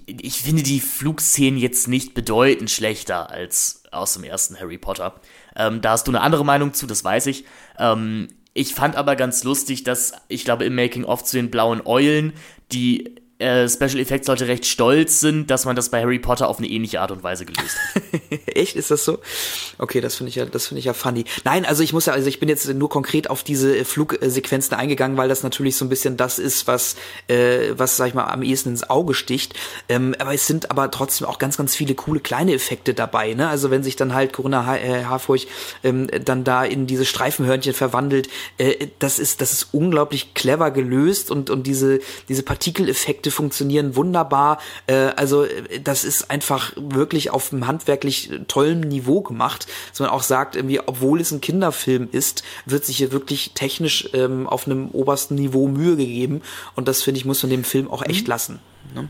ich finde die Flugszenen jetzt nicht bedeutend schlechter als aus dem ersten Harry Potter. Ähm, da hast du eine andere Meinung zu, das weiß ich. Ähm, ich fand aber ganz lustig, dass ich glaube im Making-of zu den blauen Eulen die äh, Special Effects Leute recht stolz sind, dass man das bei Harry Potter auf eine ähnliche Art und Weise gelöst hat. Echt, ist das so? Okay, das finde ich ja, das finde ich ja funny. Nein, also ich muss ja, also ich bin jetzt nur konkret auf diese Flugsequenzen eingegangen, weil das natürlich so ein bisschen das ist, was, äh, was sag ich mal am ehesten ins Auge sticht. Ähm, aber es sind aber trotzdem auch ganz, ganz viele coole kleine Effekte dabei. Ne? Also wenn sich dann halt Corinna ha äh, Harfurch ähm, dann da in diese Streifenhörnchen verwandelt, äh, das ist, das ist unglaublich clever gelöst und und diese diese Partikeleffekte funktionieren wunderbar. Äh, also äh, das ist einfach wirklich auf einem handwerklich tollen Niveau gemacht, dass man auch sagt, irgendwie, obwohl es ein Kinderfilm ist, wird sich hier wirklich technisch ähm, auf einem obersten Niveau Mühe gegeben. Und das finde ich muss man dem Film auch echt mhm. lassen. Ne?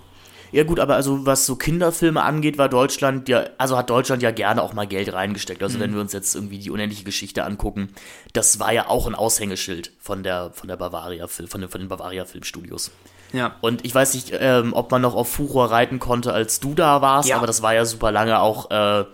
Ja gut, aber also was so Kinderfilme angeht, war Deutschland ja, also hat Deutschland ja gerne auch mal Geld reingesteckt. Also mhm. wenn wir uns jetzt irgendwie die unendliche Geschichte angucken, das war ja auch ein Aushängeschild von der von der Bavaria von den, von den Bavaria Filmstudios. Ja. Und ich weiß nicht, ähm, ob man noch auf Furor reiten konnte, als du da warst, ja. aber das war ja super lange auch äh,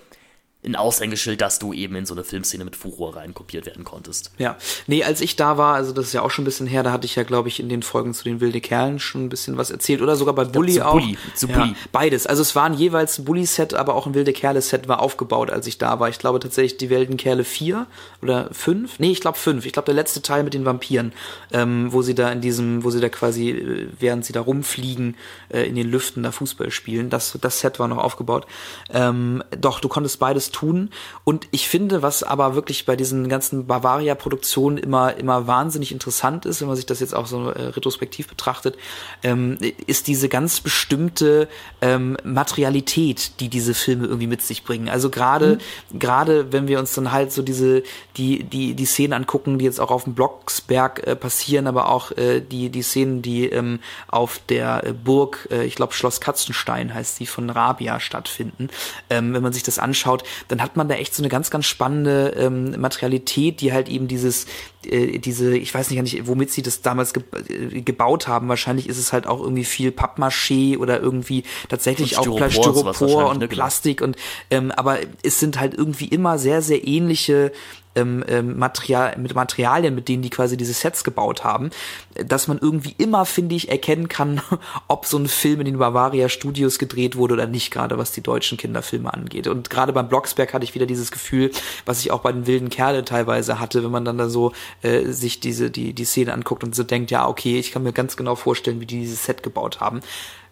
ein Aushängeschild, dass du eben in so eine Filmszene mit Furor reinkopiert werden konntest. Ja, nee, als ich da war, also das ist ja auch schon ein bisschen her, da hatte ich ja, glaube ich, in den Folgen zu den wilde Kerlen schon ein bisschen was erzählt oder sogar bei Bully glaub, zu auch. Bully, zu ja, Bully. Beides. Also es waren jeweils ein Bully-Set, aber auch ein wilde Kerle-Set war aufgebaut, als ich da war. Ich glaube tatsächlich die wilden Kerle 4 oder 5. Nee, ich glaube 5. Ich glaube der letzte Teil mit den Vampiren, ähm, wo sie da in diesem, wo sie da quasi, äh, während sie da rumfliegen, äh, in den Lüften da Fußball spielen. Das, das Set war noch aufgebaut. Ähm, doch, du konntest beides tun. Und ich finde, was aber wirklich bei diesen ganzen Bavaria-Produktionen immer, immer wahnsinnig interessant ist, wenn man sich das jetzt auch so äh, retrospektiv betrachtet, ähm, ist diese ganz bestimmte ähm, Materialität, die diese Filme irgendwie mit sich bringen. Also gerade, mhm. gerade wenn wir uns dann halt so diese, die, die, die Szenen angucken, die jetzt auch auf dem Blocksberg äh, passieren, aber auch äh, die, die Szenen, die ähm, auf der äh, Burg, äh, ich glaube Schloss Katzenstein heißt sie, von Rabia stattfinden. Ähm, wenn man sich das anschaut, dann hat man da echt so eine ganz, ganz spannende ähm, Materialität, die halt eben dieses, äh, diese, ich weiß nicht, womit sie das damals ge äh, gebaut haben. Wahrscheinlich ist es halt auch irgendwie viel Pappmaché oder irgendwie tatsächlich und auch Styropor und, und ne, genau. Plastik und ähm, aber es sind halt irgendwie immer sehr, sehr ähnliche ähm, ähm, Material, mit Materialien, mit denen die quasi diese Sets gebaut haben, dass man irgendwie immer, finde ich, erkennen kann, ob so ein Film in den Bavaria Studios gedreht wurde oder nicht, gerade was die deutschen Kinderfilme angeht. Und gerade beim Blocksberg hatte ich wieder dieses Gefühl, was ich auch bei den wilden Kerle teilweise hatte, wenn man dann da so äh, sich diese die die Szene anguckt und so denkt, ja okay, ich kann mir ganz genau vorstellen, wie die dieses Set gebaut haben.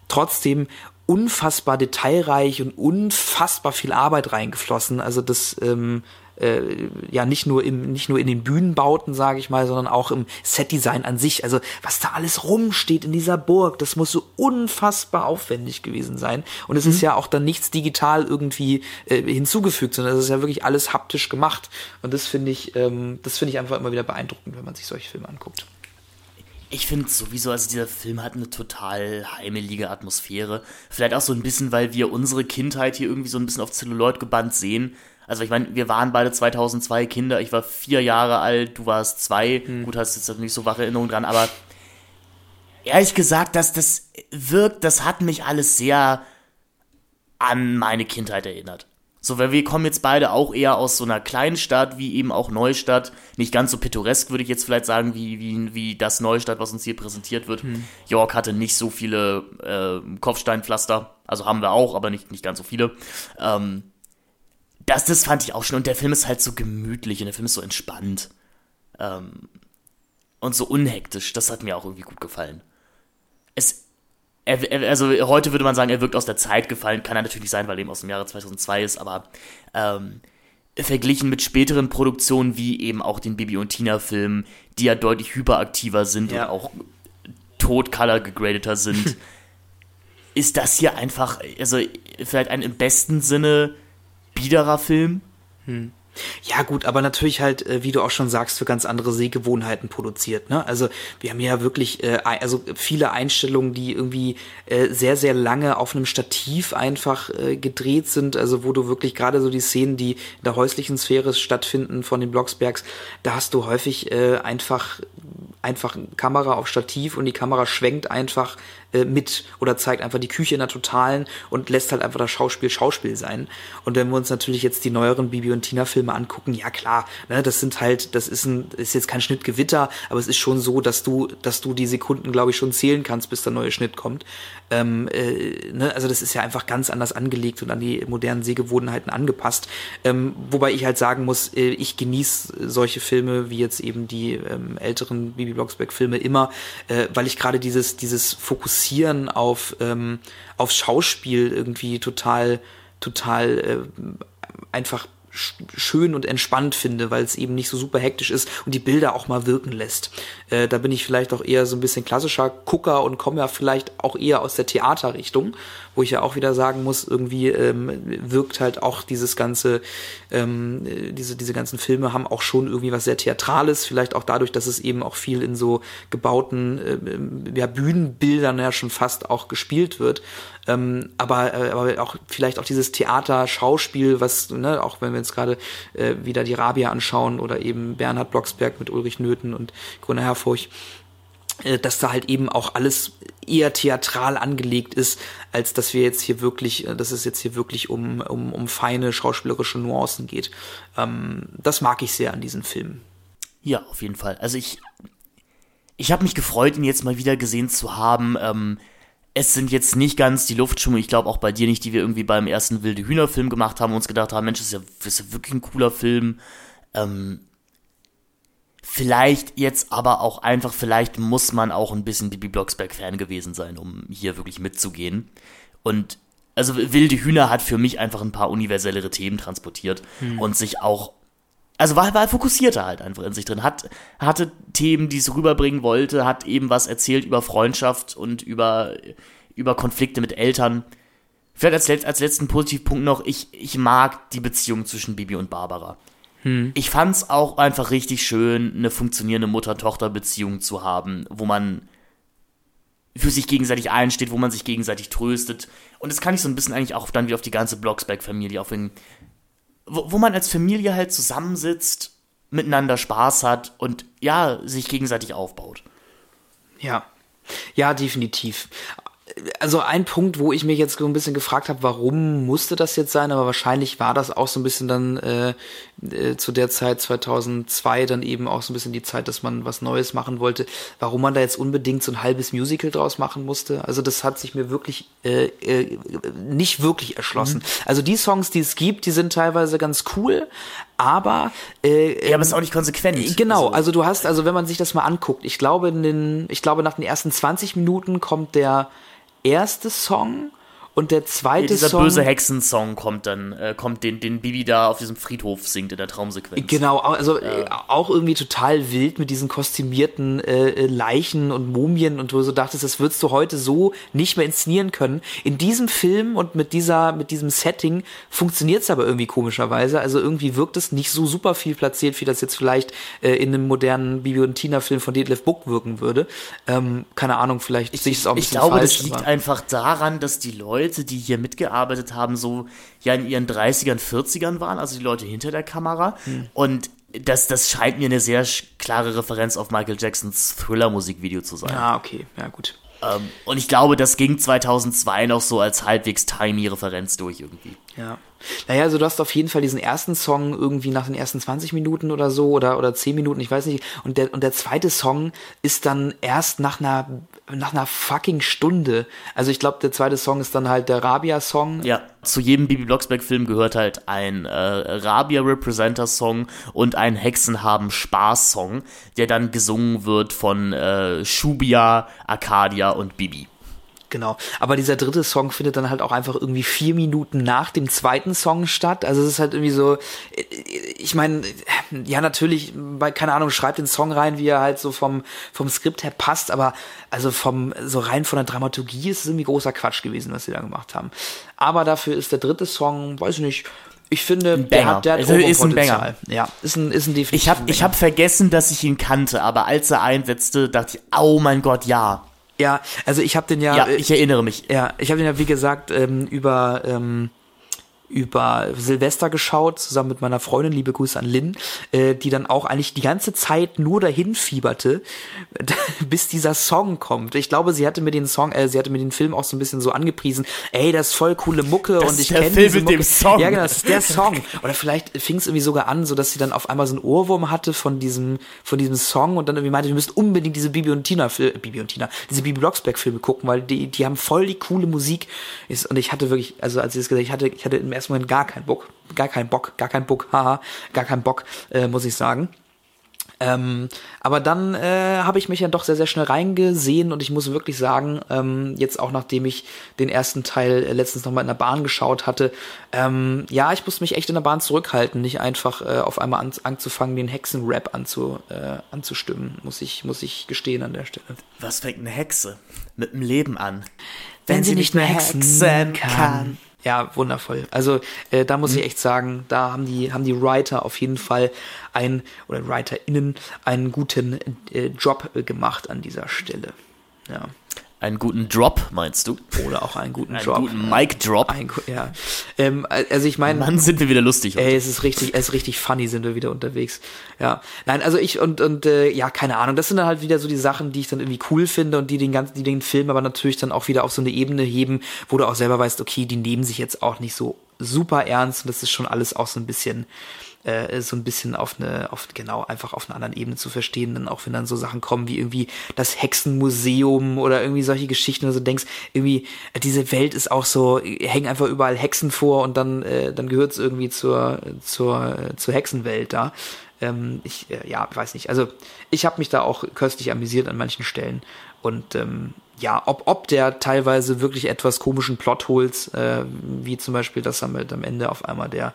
Trotzdem unfassbar detailreich und unfassbar viel Arbeit reingeflossen. Also das ähm, äh, ja nicht nur im nicht nur in den Bühnenbauten, sage ich mal, sondern auch im Setdesign an sich. Also was da alles rumsteht in dieser Burg, das muss so unfassbar aufwendig gewesen sein. Und es mhm. ist ja auch dann nichts digital irgendwie äh, hinzugefügt, sondern es ist ja wirklich alles haptisch gemacht. Und das finde ich, ähm, das finde ich einfach immer wieder beeindruckend, wenn man sich solche Filme anguckt. Ich finde sowieso, also dieser Film hat eine total heimelige Atmosphäre. Vielleicht auch so ein bisschen, weil wir unsere Kindheit hier irgendwie so ein bisschen auf Zelluloid gebannt sehen. Also ich meine, wir waren beide 2002 Kinder, ich war vier Jahre alt, du warst zwei. Hm. Gut, hast jetzt nicht so wache Erinnerungen dran, aber ehrlich gesagt, dass das wirkt, das hat mich alles sehr an meine Kindheit erinnert. So, weil wir kommen jetzt beide auch eher aus so einer kleinen Stadt, wie eben auch Neustadt. Nicht ganz so pittoresk, würde ich jetzt vielleicht sagen, wie, wie, wie das Neustadt, was uns hier präsentiert wird. Hm. York hatte nicht so viele äh, Kopfsteinpflaster. Also haben wir auch, aber nicht, nicht ganz so viele. Ähm, das, das fand ich auch schon. Und der Film ist halt so gemütlich und der Film ist so entspannt. Ähm, und so unhektisch. Das hat mir auch irgendwie gut gefallen. Es, er, er, also heute würde man sagen, er wirkt aus der Zeit gefallen. Kann er natürlich sein, weil er eben aus dem Jahre 2002 ist, aber ähm, verglichen mit späteren Produktionen wie eben auch den Bibi und Tina Filmen, die ja deutlich hyperaktiver sind ja. und auch tot-color gegradeter sind, ist das hier einfach, also vielleicht ein im besten Sinne biederer Film. Hm. Ja gut, aber natürlich halt, äh, wie du auch schon sagst, für ganz andere Sehgewohnheiten produziert. Ne? Also wir haben ja wirklich äh, also viele Einstellungen, die irgendwie äh, sehr, sehr lange auf einem Stativ einfach äh, gedreht sind. Also wo du wirklich gerade so die Szenen, die in der häuslichen Sphäre stattfinden von den Blocksbergs, da hast du häufig äh, einfach einfach Kamera auf Stativ und die Kamera schwenkt einfach äh, mit oder zeigt einfach die Küche in der totalen und lässt halt einfach das Schauspiel Schauspiel sein. Und wenn wir uns natürlich jetzt die neueren Bibi und Tina Filme angucken, ja klar, ne, das sind halt, das ist ein, ist jetzt kein Schnittgewitter, aber es ist schon so, dass du, dass du die Sekunden, glaube ich, schon zählen kannst, bis der neue Schnitt kommt. Ähm, äh, ne, also das ist ja einfach ganz anders angelegt und an die modernen Sehgewohnheiten angepasst. Ähm, wobei ich halt sagen muss, äh, ich genieße solche Filme wie jetzt eben die ähm, älteren Bibi Blocksberg Filme immer, äh, weil ich gerade dieses dieses Fokussieren Fokussieren auf, ähm, auf Schauspiel irgendwie total, total äh, einfach schön und entspannt finde, weil es eben nicht so super hektisch ist und die Bilder auch mal wirken lässt. Äh, da bin ich vielleicht auch eher so ein bisschen klassischer Gucker und komme ja vielleicht auch eher aus der Theaterrichtung, wo ich ja auch wieder sagen muss, irgendwie ähm, wirkt halt auch dieses ganze, ähm, diese, diese ganzen Filme haben auch schon irgendwie was sehr Theatrales, vielleicht auch dadurch, dass es eben auch viel in so gebauten äh, ja, Bühnenbildern ja schon fast auch gespielt wird. Ähm, aber, äh, aber auch vielleicht auch dieses Theater, Schauspiel, was, ne, auch wenn wir uns gerade äh, wieder die Rabia anschauen oder eben Bernhard Blocksberg mit Ulrich Nöthen und Gunnar Herfurch, dass da halt eben auch alles eher theatral angelegt ist, als dass wir jetzt hier wirklich, äh, dass es jetzt hier wirklich um, um, um feine schauspielerische Nuancen geht. Ähm, das mag ich sehr an diesen Filmen. Ja, auf jeden Fall. Also ich, ich habe mich gefreut, ihn jetzt mal wieder gesehen zu haben. Ähm, es sind jetzt nicht ganz die Luftschwünge, ich glaube auch bei dir nicht, die wir irgendwie beim ersten Wilde Hühner-Film gemacht haben und uns gedacht haben, Mensch, das ist ja, das ist ja wirklich ein cooler Film. Ähm, vielleicht jetzt aber auch einfach, vielleicht muss man auch ein bisschen Bibi Blocksberg-Fan gewesen sein, um hier wirklich mitzugehen. Und also Wilde Hühner hat für mich einfach ein paar universellere Themen transportiert hm. und sich auch also war, war fokussierter halt einfach in sich drin. Hat, hatte Themen, die es rüberbringen wollte, hat eben was erzählt über Freundschaft und über, über Konflikte mit Eltern. Vielleicht als, als letzten Positivpunkt noch, ich, ich mag die Beziehung zwischen Bibi und Barbara. Hm. Ich fand's auch einfach richtig schön, eine funktionierende Mutter-Tochter-Beziehung zu haben, wo man für sich gegenseitig einsteht, wo man sich gegenseitig tröstet. Und das kann ich so ein bisschen eigentlich auch dann wieder auf die ganze Blocksberg-Familie aufhängen wo, wo man als Familie halt zusammensitzt, miteinander Spaß hat und ja, sich gegenseitig aufbaut. Ja, ja, definitiv. Also ein Punkt, wo ich mich jetzt so ein bisschen gefragt habe, warum musste das jetzt sein, aber wahrscheinlich war das auch so ein bisschen dann äh, äh, zu der Zeit 2002 dann eben auch so ein bisschen die Zeit, dass man was Neues machen wollte, warum man da jetzt unbedingt so ein halbes Musical draus machen musste. Also das hat sich mir wirklich äh, äh, nicht wirklich erschlossen. Mhm. Also die Songs, die es gibt, die sind teilweise ganz cool, aber äh, ja, aber es ist auch nicht konsequent. Äh, genau, also, also du hast, also wenn man sich das mal anguckt, ich glaube, in den, ich glaube nach den ersten 20 Minuten kommt der erste Song und der zweite ja, dieser Song. Dieser böse Hexensong kommt dann, äh, kommt den, den Bibi da auf diesem Friedhof singt in der Traumsequenz. Genau, also. Äh, auch irgendwie total wild mit diesen kostümierten äh, äh, Leichen und Mumien und du so dachtest, das würdest du heute so nicht mehr inszenieren können. In diesem Film und mit dieser, mit diesem Setting funktioniert es aber irgendwie komischerweise. Also irgendwie wirkt es nicht so super viel platziert, wie das jetzt vielleicht äh, in einem modernen Bibi und Tina-Film von Detlef Book wirken würde. Ähm, keine Ahnung, vielleicht ich, sehe ich es auch ein Ich glaube, falsch, das liegt einfach daran, dass die Leute Leute, die hier mitgearbeitet haben, so ja in ihren 30ern, 40ern waren, also die Leute hinter der Kamera. Hm. Und das, das scheint mir eine sehr klare Referenz auf Michael Jacksons Thriller-Musikvideo zu sein. Ja, okay, ja gut. Ähm, und ich glaube, das ging 2002 noch so als halbwegs timey Referenz durch irgendwie. Ja. Naja, also du hast auf jeden Fall diesen ersten Song irgendwie nach den ersten 20 Minuten oder so oder, oder 10 Minuten, ich weiß nicht. Und der, und der zweite Song ist dann erst nach einer, nach einer fucking Stunde. Also ich glaube, der zweite Song ist dann halt der Rabia-Song. Ja, zu jedem Bibi Blocksberg-Film gehört halt ein äh, Rabia-Representer-Song und ein Hexen haben Spaß-Song, der dann gesungen wird von äh, Shubia, Arcadia und Bibi. Genau. Aber dieser dritte Song findet dann halt auch einfach irgendwie vier Minuten nach dem zweiten Song statt. Also es ist halt irgendwie so, ich meine, ja natürlich, bei, keine Ahnung, schreibt den Song rein, wie er halt so vom, vom Skript her passt, aber also vom, so rein von der Dramaturgie ist es irgendwie großer Quatsch gewesen, was sie da gemacht haben. Aber dafür ist der dritte Song, weiß ich nicht, ich finde, der hat, der hat also ist ein Banger. Ja, ist ein, ist ein definitiv Ich habe ich hab vergessen, dass ich ihn kannte, aber als er einsetzte, dachte ich, oh mein Gott, ja. Ja, also ich habe den ja. Ja, ich erinnere mich. Ja, ich habe den ja, wie gesagt, ähm, über ähm, über Silvester geschaut, zusammen mit meiner Freundin, liebe Grüße an Lynn, äh, die dann auch eigentlich die ganze Zeit nur dahin fieberte, bis dieser Song kommt. Ich glaube, sie hatte mir den Song, äh, sie hatte mir den Film auch so ein bisschen so angepriesen, ey, das ist voll coole Mucke das und ich kenne diese mit Mucke. Dem Song. Ja, genau, das ist der Song. Oder vielleicht fing es irgendwie sogar an, so dass sie dann auf einmal so einen Ohrwurm hatte von diesem, von diesem Song und dann irgendwie meinte, wir müssten unbedingt diese Bibi und Tina, Fil Bibi und Tina, diese Bibi Blocksberg Filme gucken, weil die, die haben voll die coole Musik. Und ich hatte wirklich, also als sie das gesagt, ich hatte, ich hatte im ersten Moment gar keinen Bock, gar keinen Bock, gar keinen Bock, haha, gar keinen Bock, äh, muss ich sagen. Ähm, aber dann äh, habe ich mich ja doch sehr, sehr schnell reingesehen und ich muss wirklich sagen, ähm, jetzt auch nachdem ich den ersten Teil äh, letztens nochmal in der Bahn geschaut hatte, ähm, ja, ich musste mich echt in der Bahn zurückhalten, nicht einfach äh, auf einmal an, anzufangen, den Hexenrap anzu, äh, anzustimmen, muss ich, muss ich gestehen an der Stelle. Was fängt eine Hexe mit dem Leben an? Wenn, wenn sie, sie nicht mehr hexen, hexen kann. kann. Ja, wundervoll. Also äh, da muss mhm. ich echt sagen, da haben die haben die Writer auf jeden Fall ein oder WriterInnen einen guten äh, Job äh, gemacht an dieser Stelle. Ja. Einen guten Drop, meinst du? Oder auch einen guten einen Drop. Einen guten Mic Drop. Ein, ja. Ähm, also ich meine. Mann, sind wir wieder lustig. Heute. Ey, es ist richtig, es ist richtig funny, sind wir wieder unterwegs. Ja. Nein, also ich und, und äh, ja, keine Ahnung. Das sind dann halt wieder so die Sachen, die ich dann irgendwie cool finde und die den ganzen, die den Film aber natürlich dann auch wieder auf so eine Ebene heben, wo du auch selber weißt, okay, die nehmen sich jetzt auch nicht so super ernst und das ist schon alles auch so ein bisschen äh, so ein bisschen auf eine, auf genau, einfach auf einer anderen Ebene zu verstehen, dann auch wenn dann so Sachen kommen wie irgendwie das Hexenmuseum oder irgendwie solche Geschichten, also denkst, irgendwie, äh, diese Welt ist auch so, hängen einfach überall Hexen vor und dann, äh, dann gehört es irgendwie zur, zur, zur Hexenwelt da. Ähm, ich, äh, ja, weiß nicht. Also ich habe mich da auch köstlich amüsiert an manchen Stellen. Und ähm, ja, ob, ob der teilweise wirklich etwas komischen Plotholes, äh, wie zum Beispiel, dass er am Ende auf einmal der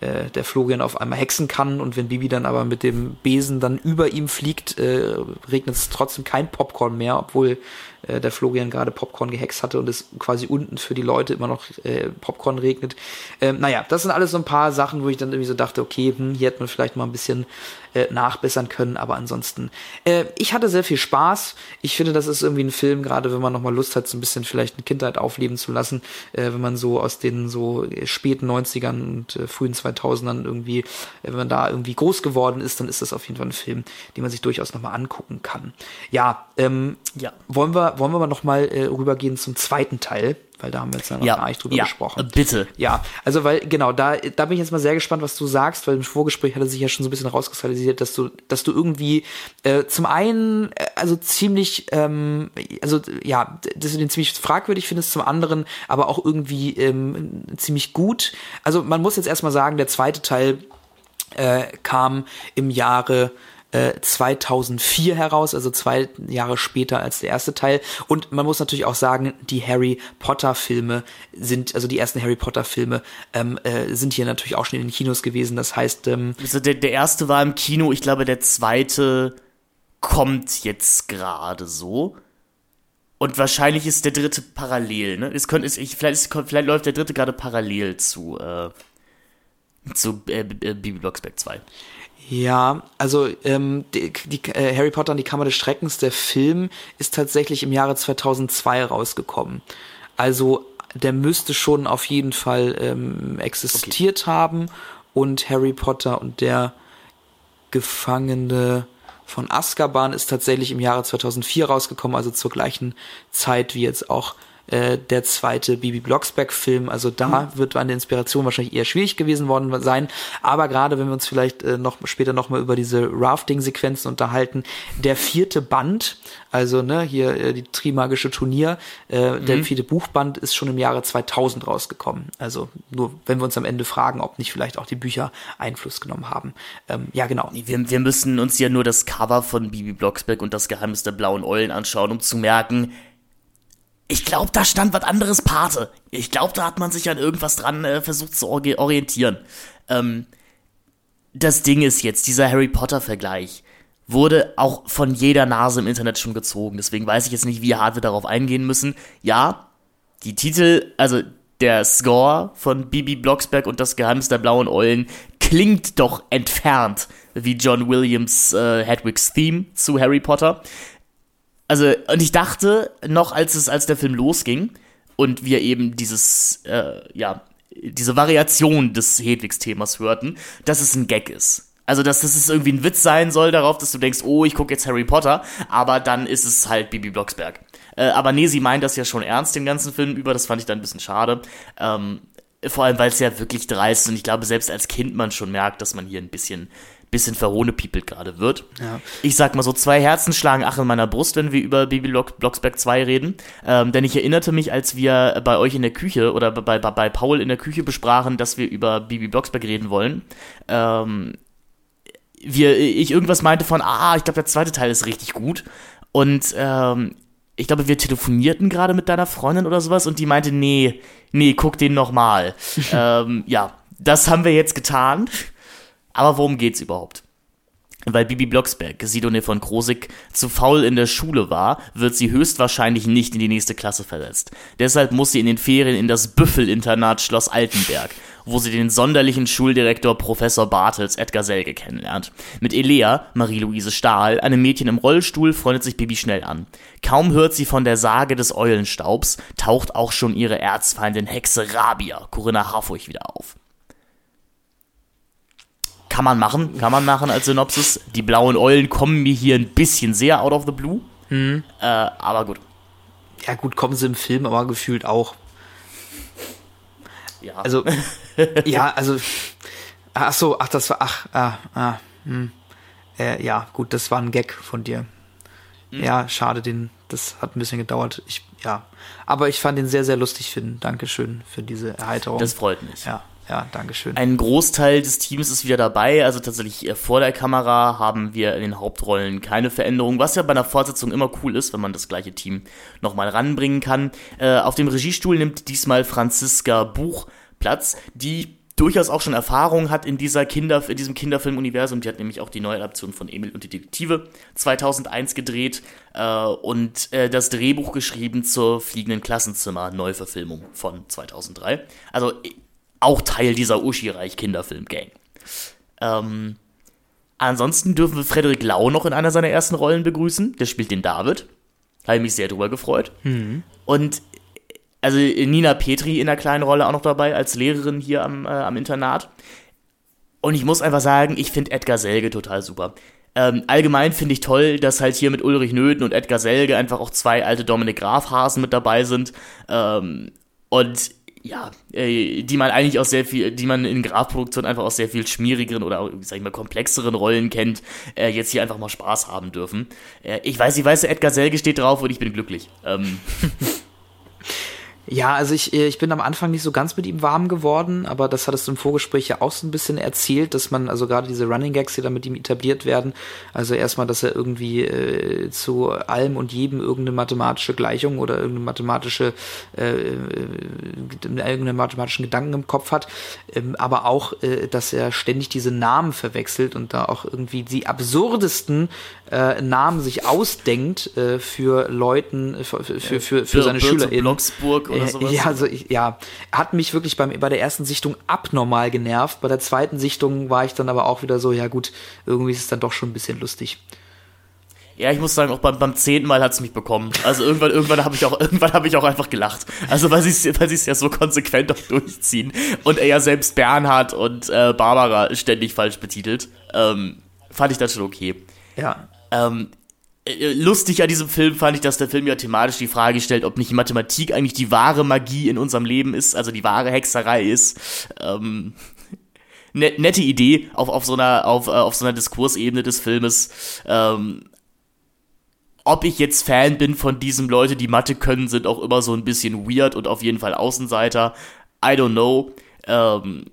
äh, der Florian auf einmal hexen kann. Und wenn Bibi dann aber mit dem Besen dann über ihm fliegt, äh, regnet es trotzdem kein Popcorn mehr, obwohl äh, der Florian gerade Popcorn gehext hatte und es quasi unten für die Leute immer noch äh, Popcorn regnet. Ähm, naja, das sind alles so ein paar Sachen, wo ich dann irgendwie so dachte, okay, hm, hier hätte man vielleicht mal ein bisschen äh, nachbessern können, aber ansonsten, äh, ich hatte sehr viel Spaß. Ich finde, das ist irgendwie ein Film, gerade wenn man nochmal Lust hat, so ein bisschen vielleicht eine Kindheit aufleben zu lassen, äh, wenn man so aus den so späten 90ern und äh, frühen 2000 2000ern irgendwie, wenn man da irgendwie groß geworden ist, dann ist das auf jeden Fall ein Film, den man sich durchaus nochmal angucken kann. Ja, ähm, Ja. wollen wir, wollen wir aber nochmal äh, rübergehen zum zweiten Teil, weil da haben wir jetzt ja noch gar nicht drüber ja, gesprochen. Bitte. Ja, also weil, genau, da, da bin ich jetzt mal sehr gespannt, was du sagst, weil im Vorgespräch hatte sich ja schon so ein bisschen rauskristallisiert, dass du, dass du irgendwie äh, zum einen, äh, also ziemlich, ähm, also ja, dass du den ziemlich fragwürdig findest, zum anderen aber auch irgendwie ähm, ziemlich gut. Also man muss jetzt erstmal sagen, der zweite Teil äh, kam im Jahre äh, 2004 heraus, also zwei Jahre später als der erste Teil. Und man muss natürlich auch sagen, die Harry Potter Filme sind, also die ersten Harry Potter Filme ähm, äh, sind hier natürlich auch schon in den Kinos gewesen. Das heißt, ähm, Also der, der erste war im Kino, ich glaube, der zweite kommt jetzt gerade so. Und wahrscheinlich ist der dritte parallel, ne? Es könnte, es, ich, vielleicht, ist, vielleicht läuft der dritte gerade parallel zu, äh, zu äh, äh, Bibi Blocksberg 2. Ja, also ähm, die, die, äh, Harry Potter und die Kammer des Schreckens, der Film, ist tatsächlich im Jahre 2002 rausgekommen. Also der müsste schon auf jeden Fall ähm, existiert haben und Harry Potter und der Gefangene von Azkaban ist tatsächlich im Jahre 2004 rausgekommen, also zur gleichen Zeit wie jetzt auch äh, der zweite Bibi Blocksberg-Film. Also da wird eine Inspiration wahrscheinlich eher schwierig gewesen worden sein. Aber gerade wenn wir uns vielleicht äh, noch später noch mal über diese Rafting-Sequenzen unterhalten, der vierte Band, also ne hier äh, die Trimagische Turnier, äh, der vierte Buchband ist schon im Jahre 2000 rausgekommen. Also nur wenn wir uns am Ende fragen, ob nicht vielleicht auch die Bücher Einfluss genommen haben. Ähm, ja genau. Wir, wir müssen uns ja nur das Cover von Bibi Blocksberg und das Geheimnis der blauen Eulen anschauen, um zu merken, ich glaube, da stand was anderes Pate. Ich glaube, da hat man sich an irgendwas dran äh, versucht zu orientieren. Ähm, das Ding ist jetzt, dieser Harry Potter-Vergleich wurde auch von jeder Nase im Internet schon gezogen. Deswegen weiß ich jetzt nicht, wie hart wir darauf eingehen müssen. Ja, die Titel, also der Score von Bibi Blocksberg und das Geheimnis der blauen Eulen klingt doch entfernt wie John Williams äh, Hedwigs Theme zu Harry Potter. Also, und ich dachte noch, als es, als der Film losging und wir eben dieses, äh, ja, diese Variation des Hedwigs-Themas hörten, dass es ein Gag ist. Also, dass, es irgendwie ein Witz sein soll darauf, dass du denkst, oh, ich gucke jetzt Harry Potter, aber dann ist es halt Bibi Blocksberg. Äh, aber nee, sie meint das ja schon ernst, den ganzen Film über, das fand ich dann ein bisschen schade. Ähm, vor allem, weil es ja wirklich dreist ist und ich glaube, selbst als Kind man schon merkt, dass man hier ein bisschen, bisschen verhohnepiepelt gerade wird. Ja. Ich sag mal so, zwei Herzen schlagen ach in meiner Brust, wenn wir über Bibi Block, Blocksberg 2 reden. Ähm, denn ich erinnerte mich, als wir bei euch in der Küche oder bei, bei, bei Paul in der Küche besprachen, dass wir über Bibi Blocksberg reden wollen. Ähm, wir, ich irgendwas meinte von, ah, ich glaube, der zweite Teil ist richtig gut. Und ähm, ich glaube, wir telefonierten gerade mit deiner Freundin oder sowas und die meinte, nee, nee, guck den nochmal. ähm, ja, das haben wir jetzt getan. Aber worum geht's überhaupt? Weil Bibi Blocksberg, Sidone von Krosig, zu faul in der Schule war, wird sie höchstwahrscheinlich nicht in die nächste Klasse versetzt. Deshalb muss sie in den Ferien in das Büffelinternat Schloss Altenberg, wo sie den sonderlichen Schuldirektor Professor Bartels Edgar Selge kennenlernt. Mit Elea, Marie-Louise Stahl, einem Mädchen im Rollstuhl, freundet sich Bibi schnell an. Kaum hört sie von der Sage des Eulenstaubs, taucht auch schon ihre Erzfeindin Hexe Rabia, Corinna Harfurch, wieder auf. Kann man machen, kann man machen als Synopsis. Die blauen Eulen kommen mir hier ein bisschen sehr out of the blue. Äh, aber gut. Ja gut, kommen sie im Film, aber gefühlt auch. Ja. Also, ja, also, ach so, ach, das war, ach, ah, ah, hm. äh, ja, gut, das war ein Gag von dir. Ja, schade, den, das hat ein bisschen gedauert. Ich, ja, aber ich fand den sehr, sehr lustig, Finn. Dankeschön für diese Erheiterung. das freut mich. ja, ja, Dankeschön. Ein Großteil des Teams ist wieder dabei, also tatsächlich äh, vor der Kamera haben wir in den Hauptrollen keine Veränderung, was ja bei einer Fortsetzung immer cool ist, wenn man das gleiche Team nochmal ranbringen kann. Äh, auf dem Regiestuhl nimmt diesmal Franziska Buch Platz, die durchaus auch schon Erfahrung hat in dieser Kinder, in diesem Kinderfilmuniversum. Die hat nämlich auch die neue Adaption von Emil und die Detektive 2001 gedreht äh, und äh, das Drehbuch geschrieben zur Fliegenden Klassenzimmer Neuverfilmung von 2003. Also auch Teil dieser Uschi-Reich-Kinderfilm-Gang. Ähm, ansonsten dürfen wir Frederik Lau noch in einer seiner ersten Rollen begrüßen. Der spielt den David. Habe mich sehr drüber gefreut. Und also Nina Petri in einer kleinen Rolle auch noch dabei als Lehrerin hier am, äh, am Internat. Und ich muss einfach sagen, ich finde Edgar Selge total super. Ähm, allgemein finde ich toll, dass halt hier mit Ulrich Nöthen und Edgar Selge einfach auch zwei alte Dominik Graf-Hasen mit dabei sind. Ähm, und ja, äh, die man eigentlich auch sehr viel, die man in Grafproduktion einfach aus sehr viel schmierigeren oder auch, sag ich mal, komplexeren Rollen kennt, äh, jetzt hier einfach mal Spaß haben dürfen. Äh, ich weiß, ich weiß, Edgar Selge steht drauf und ich bin glücklich. Ähm. Ja, also ich, äh, ich bin am Anfang nicht so ganz mit ihm warm geworden, aber das hattest du im Vorgespräch ja auch so ein bisschen erzählt, dass man, also gerade diese Running Gags, die da mit ihm etabliert werden, also erstmal, dass er irgendwie äh, zu allem und jedem irgendeine mathematische Gleichung oder irgendeine mathematische, äh, äh irgendeinen mathematischen Gedanken im Kopf hat, ähm, aber auch, äh, dass er ständig diese Namen verwechselt und da auch irgendwie die absurdesten äh, Namen sich ausdenkt äh, für Leuten, äh, für, für, für, für, seine Schüler. Blocksburg oder sowas. Ja, also ich, ja, hat mich wirklich beim, bei der ersten Sichtung abnormal genervt. Bei der zweiten Sichtung war ich dann aber auch wieder so, ja gut, irgendwie ist es dann doch schon ein bisschen lustig. Ja, ich muss sagen, auch beim, beim zehnten Mal hat es mich bekommen. Also irgendwann, irgendwann habe ich auch, irgendwann habe ich auch einfach gelacht. Also weil sie weil es ja so konsequent auch durchziehen und er ja selbst Bernhard und äh, Barbara ständig falsch betitelt. Ähm, fand ich das schon okay. Ja. Ähm, äh, lustig an diesem Film fand ich, dass der Film ja thematisch die Frage stellt, ob nicht Mathematik eigentlich die wahre Magie in unserem Leben ist, also die wahre Hexerei ist. Ähm, net, nette Idee auf, auf, so einer, auf, äh, auf so einer Diskursebene des Filmes. Ähm, ob ich jetzt Fan bin von diesem Leute, die Mathe können, sind auch immer so ein bisschen weird und auf jeden Fall Außenseiter. I don't know. Ähm,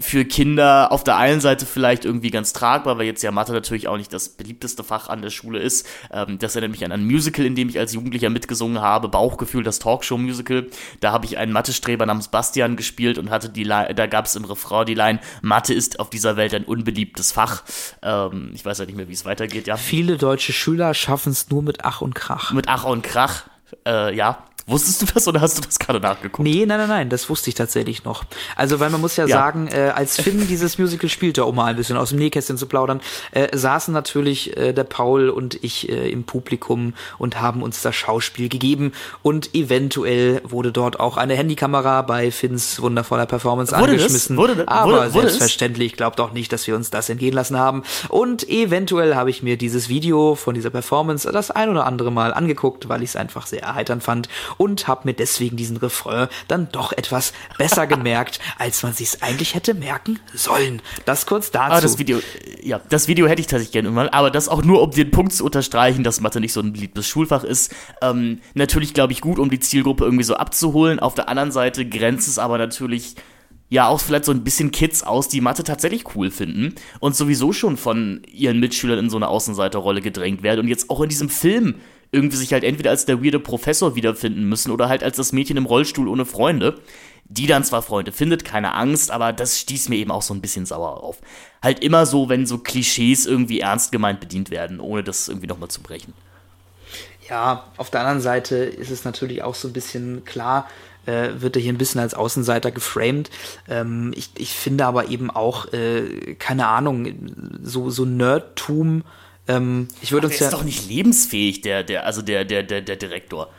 für Kinder auf der einen Seite vielleicht irgendwie ganz tragbar, weil jetzt ja Mathe natürlich auch nicht das beliebteste Fach an der Schule ist. Ähm, das erinnert mich an ein Musical, in dem ich als Jugendlicher mitgesungen habe, Bauchgefühl, das Talkshow-Musical. Da habe ich einen Mathestreber namens Bastian gespielt und hatte die Line, da gab es im Refrain die Line, Mathe ist auf dieser Welt ein unbeliebtes Fach. Ähm, ich weiß ja nicht mehr, wie es weitergeht, ja. Viele deutsche Schüler schaffen es nur mit Ach und Krach. Mit Ach und Krach, äh, ja. Wusstest du das oder hast du das gerade nachgeguckt? Nee, nein, nein, nein, das wusste ich tatsächlich noch. Also, weil man muss ja, ja. sagen, äh, als Finn dieses Musical spielte, um mal ein bisschen aus dem Nähkästchen zu plaudern, äh, saßen natürlich äh, der Paul und ich äh, im Publikum und haben uns das Schauspiel gegeben und eventuell wurde dort auch eine Handykamera bei Finns wundervoller Performance wurde angeschmissen. Das? Wurde, aber wurde, wurde selbstverständlich glaubt auch nicht, dass wir uns das entgehen lassen haben. Und eventuell habe ich mir dieses Video von dieser Performance das ein oder andere Mal angeguckt, weil ich es einfach sehr erheiternd fand und habe mir deswegen diesen Refrain dann doch etwas besser gemerkt, als man sich eigentlich hätte merken sollen. Das kurz dazu. Aber das Video, ja, das Video hätte ich tatsächlich gerne irgendwann, aber das auch nur, um den Punkt zu unterstreichen, dass Mathe nicht so ein beliebtes Schulfach ist. Ähm, natürlich, glaube ich, gut, um die Zielgruppe irgendwie so abzuholen. Auf der anderen Seite grenzt es aber natürlich ja auch vielleicht so ein bisschen Kids aus, die Mathe tatsächlich cool finden und sowieso schon von ihren Mitschülern in so eine Außenseiterrolle gedrängt werden und jetzt auch in diesem Film irgendwie sich halt entweder als der weirde Professor wiederfinden müssen oder halt als das Mädchen im Rollstuhl ohne Freunde. Die dann zwar Freunde findet, keine Angst, aber das stieß mir eben auch so ein bisschen sauer auf. Halt immer so, wenn so Klischees irgendwie ernst gemeint bedient werden, ohne das irgendwie nochmal zu brechen. Ja, auf der anderen Seite ist es natürlich auch so ein bisschen klar, äh, wird er hier ein bisschen als Außenseiter geframed. Ähm, ich, ich finde aber eben auch, äh, keine Ahnung, so, so Nerdtum ähm, ich würde uns der ja. ist doch nicht lebensfähig, der, der, also der, der, der, der Direktor.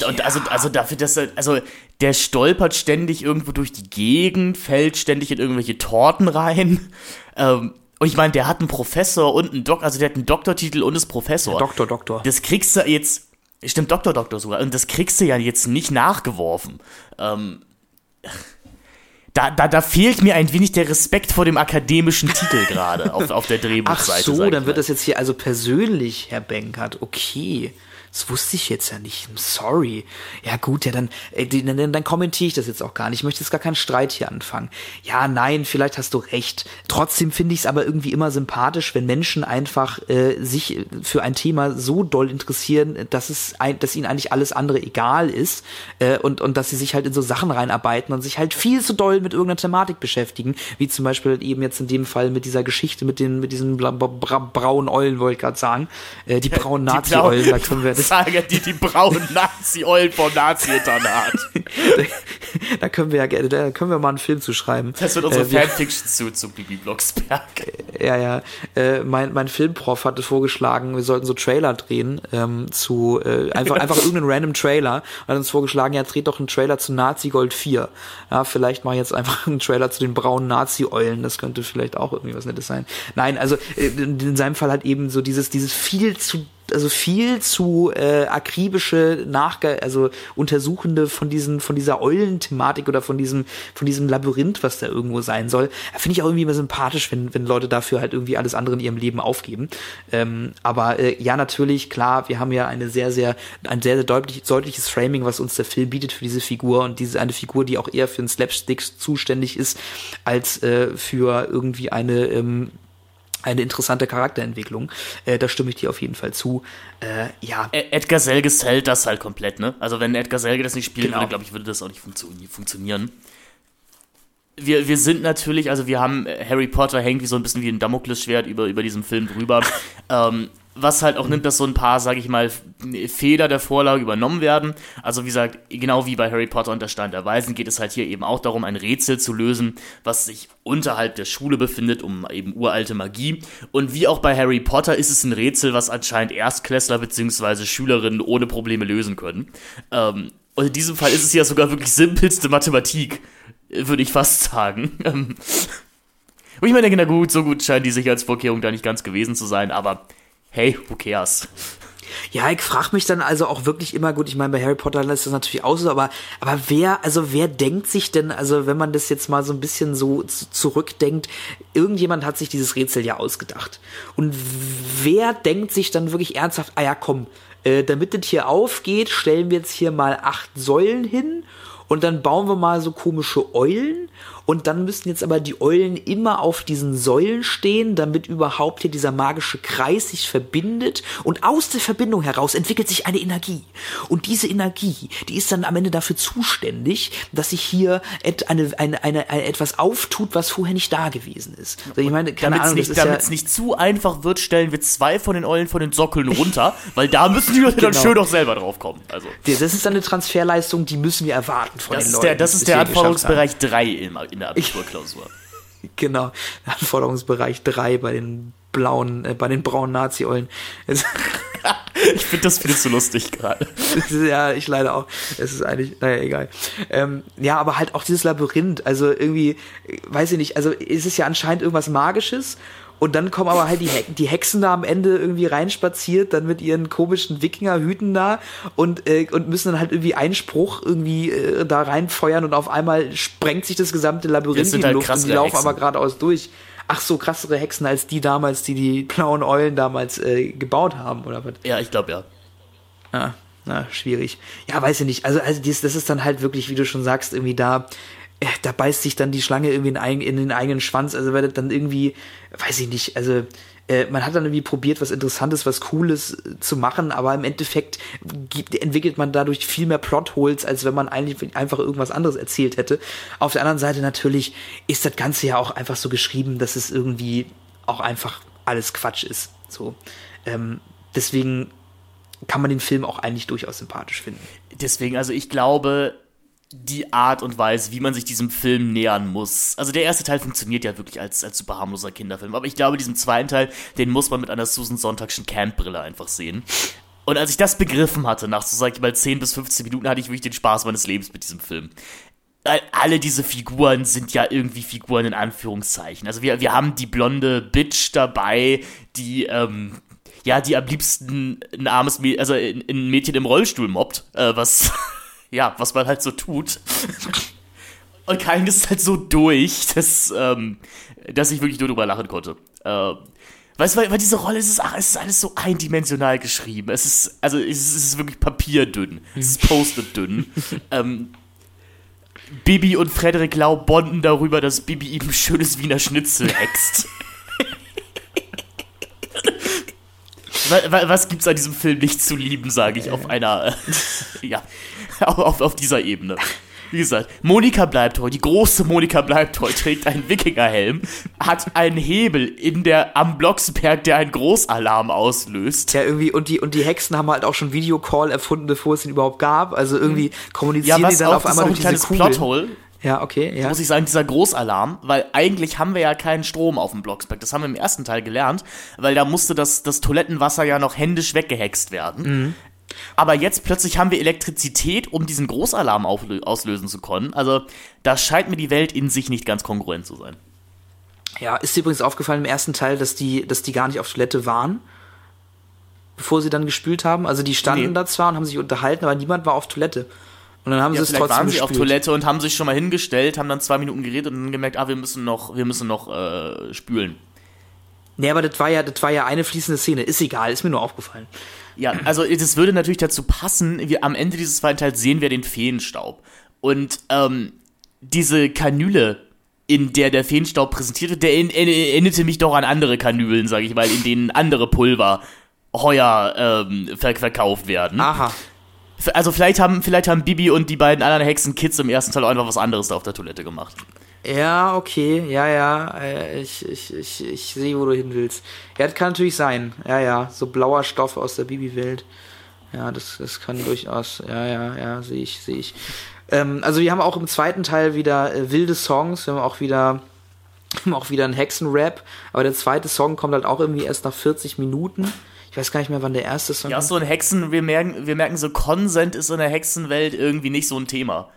Ja. Und also, also dafür, dass er, also der stolpert ständig irgendwo durch die Gegend, fällt ständig in irgendwelche Torten rein. Ähm, und ich meine, der hat einen Professor und einen Doktor, also der hat einen Doktortitel und ist Professor. Doktor, Doktor. Das kriegst du jetzt, stimmt, Doktor, Doktor sogar. Und das kriegst du ja jetzt nicht nachgeworfen. Ähm, da, da, da fehlt mir ein wenig der Respekt vor dem akademischen Titel gerade auf, auf der Drehbuchseite. Ach so, dann wird das jetzt hier also persönlich, Herr Benkert. Okay. Das wusste ich jetzt ja nicht. Sorry. Ja gut, ja dann, äh, dann, dann kommentiere ich das jetzt auch gar nicht. Ich möchte jetzt gar keinen Streit hier anfangen. Ja, nein, vielleicht hast du recht. Trotzdem finde ich es aber irgendwie immer sympathisch, wenn Menschen einfach äh, sich für ein Thema so doll interessieren, dass es ein, dass ihnen eigentlich alles andere egal ist äh, und und dass sie sich halt in so Sachen reinarbeiten und sich halt viel zu doll mit irgendeiner Thematik beschäftigen, wie zum Beispiel eben jetzt in dem Fall mit dieser Geschichte mit den mit diesen bra bra braunen Eulen wollte ich gerade sagen, äh, die braunen Nazi-Eulen, da können wir Sage die, die braunen Nazi-Eulen vom Nazi-Internat. da können wir ja da können wir mal einen Film zu schreiben. Das wird unsere äh, Fanfiction zu, zu Bibi Blocksberg. Ja, ja. Äh, mein, mein Filmprof hatte vorgeschlagen, wir sollten so Trailer drehen ähm, zu äh, einfach einfach irgendeinen random Trailer. Hat uns vorgeschlagen, ja, dreht doch einen Trailer zu Nazi Gold 4. Ja, vielleicht mal jetzt einfach einen Trailer zu den braunen Nazi-Eulen. Das könnte vielleicht auch irgendwie was Nettes sein. Nein, also äh, in seinem Fall hat eben so dieses, dieses viel zu also viel zu äh, akribische Nachge also Untersuchende von diesen von dieser Eulen-Thematik oder von diesem von diesem Labyrinth, was da irgendwo sein soll, finde ich auch irgendwie immer sympathisch, wenn wenn Leute dafür halt irgendwie alles andere in ihrem Leben aufgeben. Ähm, aber äh, ja, natürlich, klar, wir haben ja eine sehr sehr ein sehr sehr deutlich, deutliches Framing, was uns der Film bietet für diese Figur und diese eine Figur, die auch eher für einen Slapstick zuständig ist als äh, für irgendwie eine ähm, eine interessante Charakterentwicklung. Äh, da stimme ich dir auf jeden Fall zu. Äh, ja. Edgar Selge zählt das halt komplett, ne? Also wenn Edgar Selge das nicht spielen genau. würde, glaube ich, würde das auch nicht funktio funktionieren. Wir, wir sind natürlich, also wir haben Harry Potter hängt wie so ein bisschen wie ein Damoklesschwert über, über diesem Film drüber. ähm, was halt auch nimmt, dass so ein paar, sag ich mal, Fehler der Vorlage übernommen werden. Also wie gesagt, genau wie bei Harry Potter und der Stein der Weisen geht es halt hier eben auch darum, ein Rätsel zu lösen, was sich unterhalb der Schule befindet, um eben uralte Magie. Und wie auch bei Harry Potter ist es ein Rätsel, was anscheinend Erstklässler bzw. Schülerinnen ohne Probleme lösen können. Ähm, und in diesem Fall ist es ja sogar wirklich simpelste Mathematik, würde ich fast sagen. Ähm, wo ich denke, na gut, so gut scheint die Sicherheitsvorkehrung da nicht ganz gewesen zu sein, aber hey, who cares? Ja, ich frage mich dann also auch wirklich immer, gut, ich meine, bei Harry Potter lässt das natürlich aus, aber, aber wer, also wer denkt sich denn, also wenn man das jetzt mal so ein bisschen so zurückdenkt, irgendjemand hat sich dieses Rätsel ja ausgedacht. Und wer denkt sich dann wirklich ernsthaft, ah ja, komm, äh, damit das hier aufgeht, stellen wir jetzt hier mal acht Säulen hin und dann bauen wir mal so komische Eulen und dann müssen jetzt aber die Eulen immer auf diesen Säulen stehen, damit überhaupt hier dieser magische Kreis sich verbindet und aus der Verbindung heraus entwickelt sich eine Energie. Und diese Energie, die ist dann am Ende dafür zuständig, dass sich hier eine, eine, eine, eine etwas auftut, was vorher nicht da gewesen ist. Also ich meine, keine Ahnung, nicht, damit es ja nicht zu einfach wird, stellen wir zwei von den Eulen von den Sockeln runter, weil da müssen die Leute genau. dann schön doch selber drauf kommen. Also. Das ist dann eine Transferleistung, die müssen wir erwarten von das den Leuten. Der, das ist der Anforderungsbereich 3 in, in der Abiturklausur. genau, Anforderungsbereich 3 bei den blauen, äh, bei den braunen Nazi-Eulen. ich finde das viel zu lustig gerade. ja, ich leider auch. Es ist eigentlich, naja, egal. Ähm, ja, aber halt auch dieses Labyrinth, also irgendwie, weiß ich nicht, also ist es ja anscheinend irgendwas Magisches und dann kommen aber halt die, He die Hexen da am Ende irgendwie reinspaziert, dann mit ihren komischen Wikingerhüten da und, äh, und müssen dann halt irgendwie einen Spruch irgendwie äh, da reinfeuern und auf einmal sprengt sich das gesamte Labyrinth in die halt Luft und die laufen Hexen. aber geradeaus durch. Ach so, krassere Hexen als die damals, die die blauen Eulen damals äh, gebaut haben, oder was? Ja, ich glaube ja. Ah, na, schwierig. Ja, weiß ich nicht. Also, also dies, das ist dann halt wirklich, wie du schon sagst, irgendwie da da beißt sich dann die Schlange irgendwie in, den eigenen Schwanz. Also weil das dann irgendwie, weiß ich nicht, also äh, man hat dann irgendwie probiert, was Interessantes, was Cooles äh, zu machen, aber im Endeffekt entwickelt man dadurch viel mehr Plotholes, als wenn man eigentlich einfach irgendwas anderes erzählt hätte. Auf der anderen Seite natürlich ist das Ganze ja auch einfach so geschrieben, dass es irgendwie auch einfach alles Quatsch ist. So. Ähm, deswegen kann man den Film auch eigentlich durchaus sympathisch finden. Deswegen, also ich glaube, die Art und Weise, wie man sich diesem Film nähern muss. Also der erste Teil funktioniert ja wirklich als, als super harmloser Kinderfilm, aber ich glaube, diesen zweiten Teil, den muss man mit einer Susan Sonntagschen Camp-Brille einfach sehen. Und als ich das begriffen hatte, nach so, sag ich mal, 10 bis 15 Minuten, hatte ich wirklich den Spaß meines Lebens mit diesem Film. Alle diese Figuren sind ja irgendwie Figuren in Anführungszeichen. Also wir, wir haben die blonde Bitch dabei, die, ähm, ja, die am liebsten ein armes, Mädchen, also ein Mädchen im Rollstuhl mobbt, äh, was ja, was man halt so tut. Und Kain ist halt so durch, dass, ähm, dass ich wirklich nur drüber lachen konnte. Ähm, weißt du, weil, weil diese Rolle es ist, es ist alles so eindimensional geschrieben. Es ist, also es ist, es ist wirklich papierdünn. Es ist postet dünn. ähm, Bibi und Frederik Lau bonden darüber, dass Bibi ihm ein schönes Wiener Schnitzel hext. was gibt's an diesem Film nicht zu lieben, sage ich, auf einer, ja, auf, auf dieser Ebene. Wie gesagt, Monika Bleibtreu, die große Monika Bleibtreu, trägt einen Wikingerhelm, hat einen Hebel in der, am Blocksberg, der einen Großalarm auslöst. Ja, irgendwie, und die, und die Hexen haben halt auch schon Videocall erfunden, bevor es ihn überhaupt gab. Also irgendwie kommunizieren ja, die dann auf einmal durch diese Kugel. Plothole. Ja, okay, ja. muss ich sagen, dieser Großalarm, weil eigentlich haben wir ja keinen Strom auf dem Blocksberg. Das haben wir im ersten Teil gelernt, weil da musste das, das Toilettenwasser ja noch händisch weggehext werden. Mhm. Aber jetzt plötzlich haben wir Elektrizität, um diesen Großalarm auslösen zu können. Also da scheint mir die Welt in sich nicht ganz kongruent zu sein. Ja, ist dir übrigens aufgefallen im ersten Teil, dass die, dass die gar nicht auf Toilette waren, bevor sie dann gespült haben? Also die standen nee. da zwar und haben sich unterhalten, aber niemand war auf Toilette. Und dann haben ja, sie es trotzdem waren sie auf Toilette und haben sich schon mal hingestellt, haben dann zwei Minuten geredet und dann gemerkt, ah, wir müssen noch, wir müssen noch äh, spülen. Nee, aber das war ja, das war ja eine fließende Szene. Ist egal, ist mir nur aufgefallen. Ja, also das würde natürlich dazu passen, wir am Ende dieses zweiten Teils sehen wir den Feenstaub. Und ähm, diese Kanüle, in der der Feenstaub präsentiert wird, der erinnerte mich doch an andere Kanülen, sage ich mal, in denen andere Pulver heuer ähm, ver verkauft werden. Aha. Also vielleicht haben, vielleicht haben Bibi und die beiden anderen Hexenkids im ersten Teil auch einfach was anderes da auf der Toilette gemacht. Ja, okay, ja, ja, äh, ich, ich, ich, ich sehe, wo du hin willst. Ja, das kann natürlich sein. Ja, ja, so blauer Stoff aus der Bibi-Welt. Ja, das, das kann durchaus, ja, ja, ja, sehe ich, sehe ich. Ähm, also wir haben auch im zweiten Teil wieder äh, wilde Songs, wir haben auch wieder, haben auch wieder einen Hexenrap, aber der zweite Song kommt halt auch irgendwie erst nach 40 Minuten. Ich weiß gar nicht mehr, wann der erste Song Ja, so ein Hexen, wir merken, wir merken so, Consent ist in der Hexenwelt irgendwie nicht so ein Thema.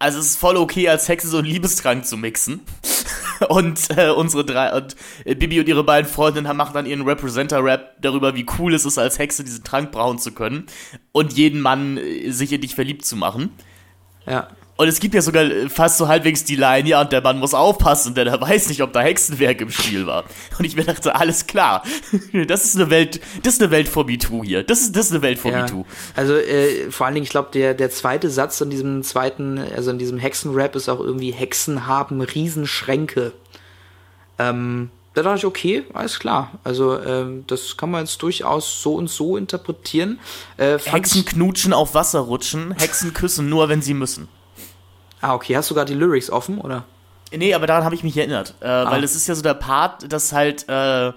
Also es ist voll okay, als Hexe so einen Liebestrank zu mixen. und äh, unsere drei und äh, Bibi und ihre beiden Freundinnen machen dann ihren Representer-Rap darüber, wie cool es ist, als Hexe diesen Trank brauen zu können und jeden Mann äh, sich in dich verliebt zu machen. Ja. Und es gibt ja sogar äh, fast so halbwegs die Line, ja, und der Mann muss aufpassen, denn er weiß nicht, ob da Hexenwerk im Spiel war. Und ich mir dachte, alles klar. Das ist eine Welt, das ist eine Welt vor MeToo hier. Das ist, das ist eine Welt vor ja. MeToo. Also, äh, vor allen Dingen, ich glaube, der, der zweite Satz in diesem zweiten, also in diesem Hexenrap ist auch irgendwie, Hexen haben Riesenschränke. Ähm, da dachte ich, okay, alles klar. Also ähm, das kann man jetzt durchaus so und so interpretieren. Äh, Hexen knutschen auf Wasser rutschen, Hexen küssen nur, wenn sie müssen. Ah, okay. Hast du gerade die Lyrics offen, oder? Nee, aber daran habe ich mich erinnert. Äh, ah. Weil es ist ja so der Part, dass halt äh,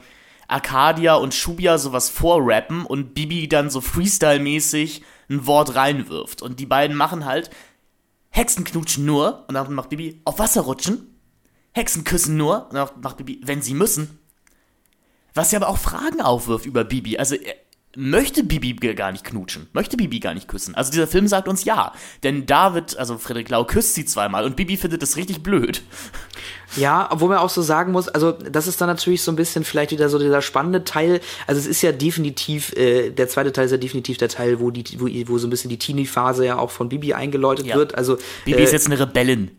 Arcadia und Shubia sowas vorrappen und Bibi dann so Freestyle-mäßig ein Wort reinwirft. Und die beiden machen halt Hexen knutschen nur und dann macht Bibi auf Wasser rutschen. Hexen küssen nur und dann macht Bibi, wenn sie müssen. Was ja aber auch Fragen aufwirft über Bibi. Also äh, möchte Bibi gar nicht knutschen, möchte Bibi gar nicht küssen. Also dieser Film sagt uns ja, denn David, also Frederik Lau, küsst sie zweimal und Bibi findet das richtig blöd. Ja, obwohl man auch so sagen muss, also das ist dann natürlich so ein bisschen vielleicht wieder so dieser spannende Teil. Also es ist ja definitiv, äh, der zweite Teil ist ja definitiv der Teil, wo die, wo, wo so ein bisschen die Teenie-Phase ja auch von Bibi eingeläutet ja. wird. Also Bibi äh, ist jetzt eine Rebellin.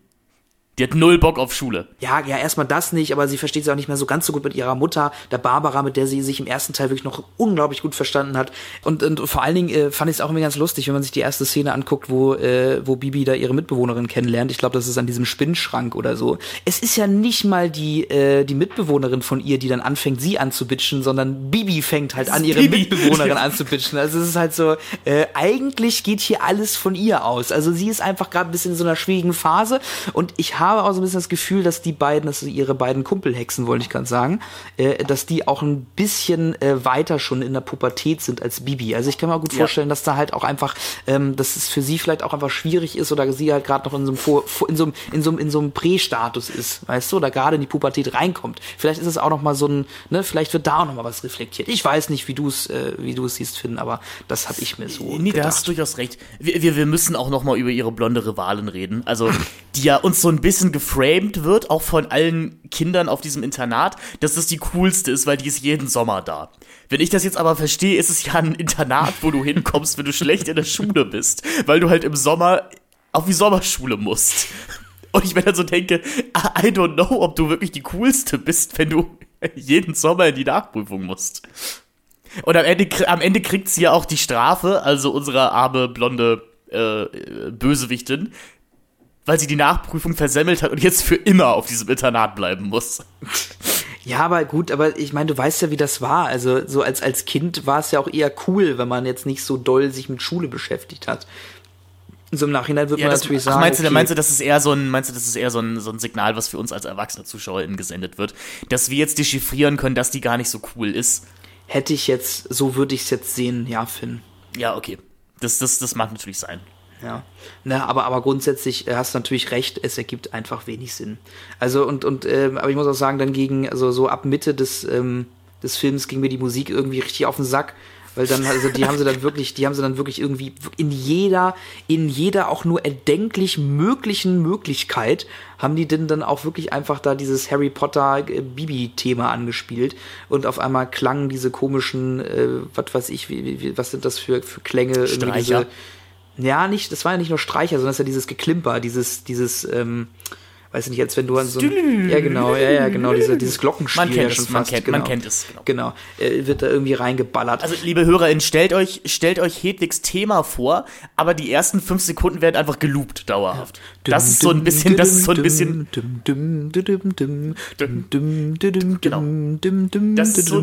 Die hat null Bock auf Schule. Ja, ja, erstmal das nicht, aber sie versteht sich auch nicht mehr so ganz so gut mit ihrer Mutter, der Barbara, mit der sie sich im ersten Teil wirklich noch unglaublich gut verstanden hat. Und, und vor allen Dingen äh, fand ich es auch immer ganz lustig, wenn man sich die erste Szene anguckt, wo, äh, wo Bibi da ihre Mitbewohnerin kennenlernt. Ich glaube, das ist an diesem Spinnschrank oder so. Es ist ja nicht mal die, äh, die Mitbewohnerin von ihr, die dann anfängt, sie anzubitschen, sondern Bibi fängt halt an, ihre Bibi. Mitbewohnerin anzubitschen. Also es ist halt so, äh, eigentlich geht hier alles von ihr aus. Also sie ist einfach gerade ein bisschen in so einer schwierigen Phase und ich habe habe auch so ein bisschen das Gefühl, dass die beiden, dass ihre beiden Kumpelhexen, wollte ich gerade sagen, äh, dass die auch ein bisschen äh, weiter schon in der Pubertät sind als Bibi. Also ich kann mir auch gut ja. vorstellen, dass da halt auch einfach, ähm, dass es für sie vielleicht auch einfach schwierig ist oder sie halt gerade noch in so einem Vor, in so einem, in so einem, in so einem Prä-Status ist, weißt du, oder gerade in die Pubertät reinkommt. Vielleicht ist es auch noch mal so ein, ne, vielleicht wird da auch noch mal was reflektiert. Ich weiß nicht, wie du es, äh, wie du es siehst, Finn, aber das habe ich mir so Nee, gedacht. da hast du durchaus recht. Wir, wir, wir müssen auch noch mal über ihre blonde Rivalin reden. Also, die ja uns so ein bisschen bisschen geframed wird, auch von allen Kindern auf diesem Internat, dass das die coolste ist, weil die ist jeden Sommer da. Wenn ich das jetzt aber verstehe, ist es ja ein Internat, wo du hinkommst, wenn du schlecht in der Schule bist, weil du halt im Sommer auf die Sommerschule musst. Und ich mir dann so denke, I don't know, ob du wirklich die coolste bist, wenn du jeden Sommer in die Nachprüfung musst. Und am Ende, am Ende kriegt sie ja auch die Strafe, also unsere arme, blonde äh, Bösewichtin, weil sie die Nachprüfung versemmelt hat und jetzt für immer auf diesem Internat bleiben muss. Ja, aber gut, aber ich meine, du weißt ja, wie das war. Also so als als Kind war es ja auch eher cool, wenn man jetzt nicht so doll sich mit Schule beschäftigt hat. So im Nachhinein wird ja, man natürlich sagen. Meinst, du, okay, meinst du, das ist eher so ein, meinst du, das ist eher so ein, so ein Signal, was für uns als erwachsene ZuschauerInnen gesendet wird, dass wir jetzt dechiffrieren können, dass die gar nicht so cool ist? Hätte ich jetzt, so würde ich es jetzt sehen, ja, Finn. Ja, okay. Das, das, das mag natürlich sein. Ja, na, aber, aber grundsätzlich äh, hast du natürlich recht, es ergibt einfach wenig Sinn. Also und, und äh, aber ich muss auch sagen, dann gegen, also so ab Mitte des, ähm, des Films ging mir die Musik irgendwie richtig auf den Sack. Weil dann, also die haben sie dann wirklich, die haben sie dann wirklich irgendwie in jeder, in jeder auch nur erdenklich möglichen Möglichkeit haben die denn dann auch wirklich einfach da dieses Harry Potter äh, Bibi-Thema angespielt und auf einmal klangen diese komischen, äh, was weiß ich, wie, wie, was sind das für, für Klänge? Streicher. Diese, ja, nicht, das war ja nicht nur Streicher, sondern das ist ja dieses Geklimper, dieses, dieses, ähm, weiß nicht, als wenn du an so ein, ja genau, ja, ja, genau, diese, dieses Glockenspiel Man kennt ja es, schon man fast, kennt- genau. man kennt es, genau. Genau, äh, wird da irgendwie reingeballert. Also, liebe HörerInnen, stellt euch, stellt euch Hedwigs Thema vor, aber die ersten fünf Sekunden werden einfach geloopt, dauerhaft. Das ist so ein bisschen, das ist so ein bisschen, Genau. das ist so,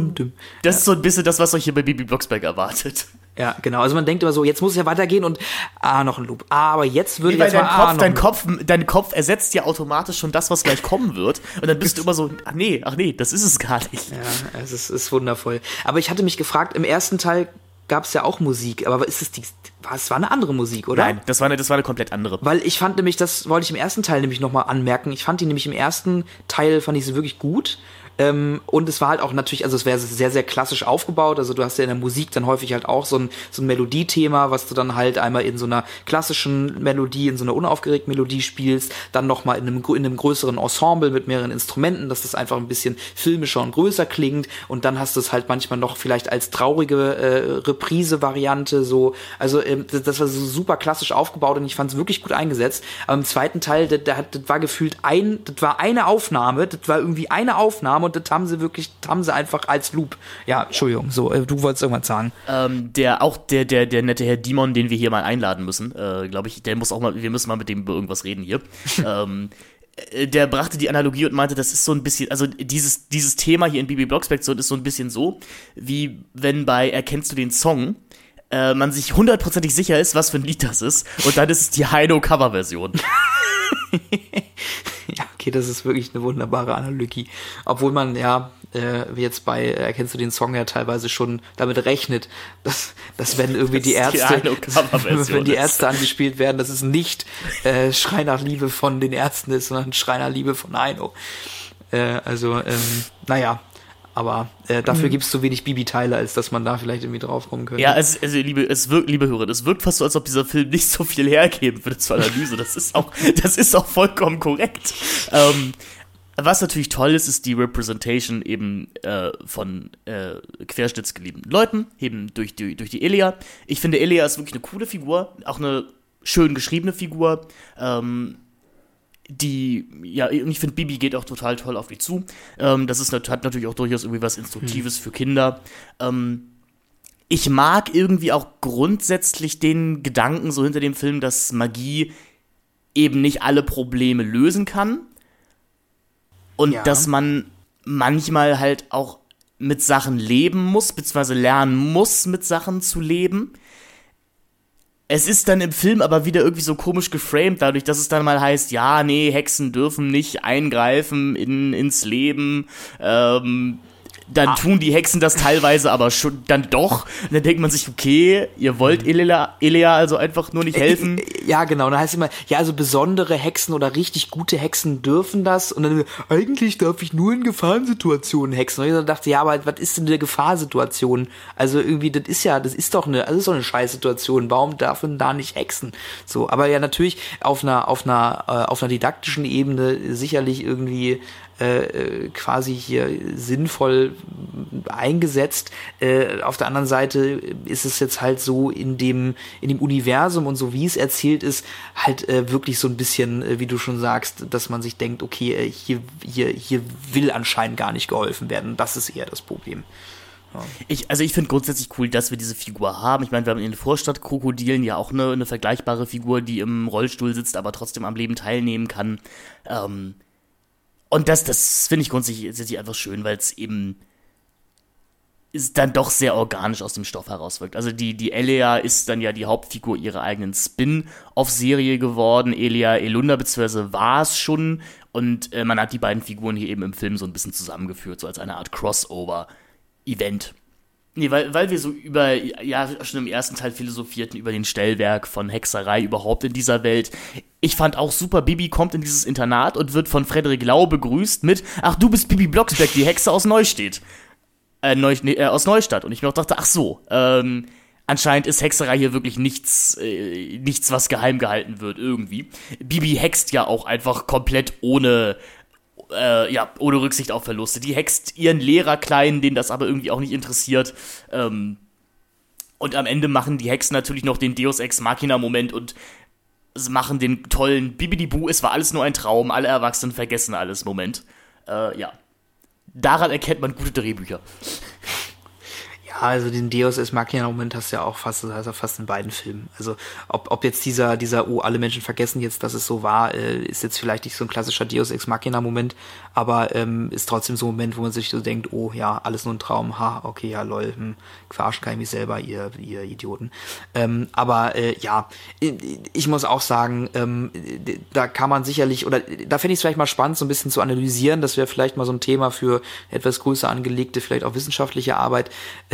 das ist so ein bisschen das, was euch hier bei Bibi Blocksberg erwartet. Ja, genau. Also man denkt immer so, jetzt muss es ja weitergehen und ah, noch ein Loop. Ah, aber jetzt würde Weil jetzt dein mal Kopf, ah, dein ein Kopf, dein Kopf ersetzt ja automatisch schon das, was gleich kommen wird. Und dann bist du immer so, ach nee, ach nee, das ist es gar nicht. Ja, es ist, ist wundervoll. Aber ich hatte mich gefragt, im ersten Teil gab es ja auch Musik, aber ist es die, war, es war eine andere Musik, oder? Nein, das war eine, das war eine komplett andere. Weil ich fand nämlich, das wollte ich im ersten Teil nämlich nochmal anmerken. Ich fand die nämlich im ersten Teil, fand ich sie wirklich gut. Ähm, und es war halt auch natürlich, also es wäre sehr, sehr klassisch aufgebaut. Also du hast ja in der Musik dann häufig halt auch so ein, so ein Melodiethema, was du dann halt einmal in so einer klassischen Melodie, in so einer unaufgeregten Melodie spielst, dann nochmal in einem, in einem größeren Ensemble mit mehreren Instrumenten, dass das einfach ein bisschen filmischer und größer klingt. Und dann hast du es halt manchmal noch vielleicht als traurige äh, Reprise-Variante so. Also ähm, das, war so super klassisch aufgebaut und ich fand es wirklich gut eingesetzt. Aber im zweiten Teil, das, das war gefühlt ein, das war eine Aufnahme, das war irgendwie eine Aufnahme haben sie wirklich, sie einfach als Loop. Ja, Entschuldigung, so, äh, du wolltest irgendwas sagen. Ähm, der auch der der der nette Herr Dimon, den wir hier mal einladen müssen, äh, glaube ich, der muss auch mal, wir müssen mal mit dem über irgendwas reden hier. ähm, äh, der brachte die Analogie und meinte, das ist so ein bisschen, also dieses dieses Thema hier in Bibi Blocksberg ist so ein bisschen so, wie wenn bei Erkennst du den Song äh, man sich hundertprozentig sicher ist, was für ein Lied das ist, und dann ist es die Heino Coverversion. Ja, okay, das ist wirklich eine wunderbare Analogie. Obwohl man ja, äh, wie jetzt bei äh, Erkennst du den Song ja teilweise schon damit rechnet, dass, dass wenn irgendwie die Das die Ärzte, Coverversion wenn die. Ärzte angespielt werden, dass es nicht äh, Schrei nach Liebe von den Ärzten ist, sondern Schrei nach Liebe von Heino. Äh, also, ähm, naja, aber äh, dafür Mhm. gibt es so wenig Bibi-Teile, als dass man da vielleicht irgendwie drauf kommen könnte. Ja, es, also liebe, es wirkt, liebe Hörer, es wirkt fast so, als ob dieser Film nicht so viel hergeben würde zur Analyse. Das ist auch, das ist auch vollkommen korrekt. Ähm, was natürlich toll ist, ist die Representation eben äh, von äh, querschnittsgeliebten Leuten, eben durch die, durch die Elia. Ich finde, Elia ist wirklich eine coole Figur, auch eine schön geschriebene Figur. Ähm, die, ja, und ich finde, Bibi geht auch total toll auf die zu. Ähm, das ist, hat natürlich auch durchaus irgendwie was Instruktives für Kinder. Ähm, ich mag irgendwie auch grundsätzlich den Gedanken so hinter dem Film, dass Magie eben nicht alle Probleme lösen kann. Und Ja. dass man manchmal halt auch mit Sachen leben muss, beziehungsweise lernen muss, mit Sachen zu leben. Es ist dann im Film aber wieder irgendwie so komisch geframed, dadurch, dass es dann mal heißt, ja, nee, Hexen dürfen nicht eingreifen in, ins Leben. Ähm, dann tun die Hexen das teilweise aber schon dann doch. Und dann denkt man sich, okay, ihr wollt Elia, Elia also einfach nur nicht helfen. Äh, Ja, genau. Und dann heißt es immer, ja, also besondere Hexen oder richtig gute Hexen dürfen das. Und dann, eigentlich darf ich nur in Gefahrensituationen hexen. Und ich dachte, ja, aber was ist denn eine Gefahrsituation? Also irgendwie, das ist ja, das ist doch eine, das ist doch eine Scheißsituation. Warum darf man da nicht hexen? So, aber ja, natürlich auf einer, auf einer, äh, auf einer didaktischen Ebene sicherlich irgendwie äh, quasi hier sinnvoll eingesetzt. Äh, auf der anderen Seite ist es jetzt halt so in dem in dem Universum und so wie es erzählt ist halt äh, wirklich so ein bisschen, äh, wie du schon sagst, dass man sich denkt, okay, äh, hier hier hier will anscheinend gar nicht geholfen werden. Das ist eher das Problem. Ich, also ich finde grundsätzlich cool, dass wir diese Figur haben. Ich meine, wir haben in den Vorstadtkrokodilen ja auch eine, eine vergleichbare Figur, die im Rollstuhl sitzt, aber trotzdem am Leben teilnehmen kann. Ähm, und das, das finde ich grundsätzlich einfach schön, weil es eben ist dann doch sehr organisch aus dem Stoff herauswirkt. Also die, die Elia ist dann ja die Hauptfigur ihrer eigenen Spin-off-Serie geworden. Elia Elunda beziehungsweise war es schon. Und äh, man hat die beiden Figuren hier eben im Film so ein bisschen zusammengeführt, so als eine Art Crossover-Event. Nee, weil, weil wir so über, ja, schon im ersten Teil philosophierten über den Stellwerk von Hexerei überhaupt in dieser Welt. Ich fand auch super, Bibi kommt in dieses Internat und wird von Frederik Lau begrüßt mit, ach, du bist Bibi Blocksberg, die Hexe aus Neustedt. Äh, Neu, nee, äh, aus Neustadt. Und ich mir auch dachte, ach so, ähm, anscheinend ist Hexerei hier wirklich nichts, äh, nichts, was geheim gehalten wird, irgendwie. Bibi hext ja auch einfach komplett ohne, äh, ja, ohne Rücksicht auf Verluste. Die hext ihren Lehrer klein, den das aber irgendwie auch nicht interessiert. Ähm, und am Ende machen die Hexen natürlich noch den Deus Ex Machina-Moment und machen den tollen Bibidibu, es war alles nur ein Traum, alle Erwachsenen vergessen alles Moment. Äh, ja. Daran erkennt man gute Drehbücher. Ja, also den Deus Ex Machina Moment hast du ja auch fast, also fast in beiden Filmen. Also ob, ob jetzt dieser, dieser, oh, alle Menschen vergessen jetzt, dass es so war, äh, ist jetzt vielleicht nicht so ein klassischer Deus Ex Machina Moment, aber ähm, ist trotzdem so ein Moment, wo man sich so denkt, oh ja, alles nur ein Traum, ha, okay, ja, lol, hm, verarscht kann ich mich selber, ihr, ihr Idioten. Ähm, aber äh, ja, ich muss auch sagen, ähm, da kann man sicherlich, oder da fände ich es vielleicht mal spannend, so ein bisschen zu analysieren, das wäre vielleicht mal so ein Thema für etwas größer angelegte, vielleicht auch wissenschaftliche Arbeit,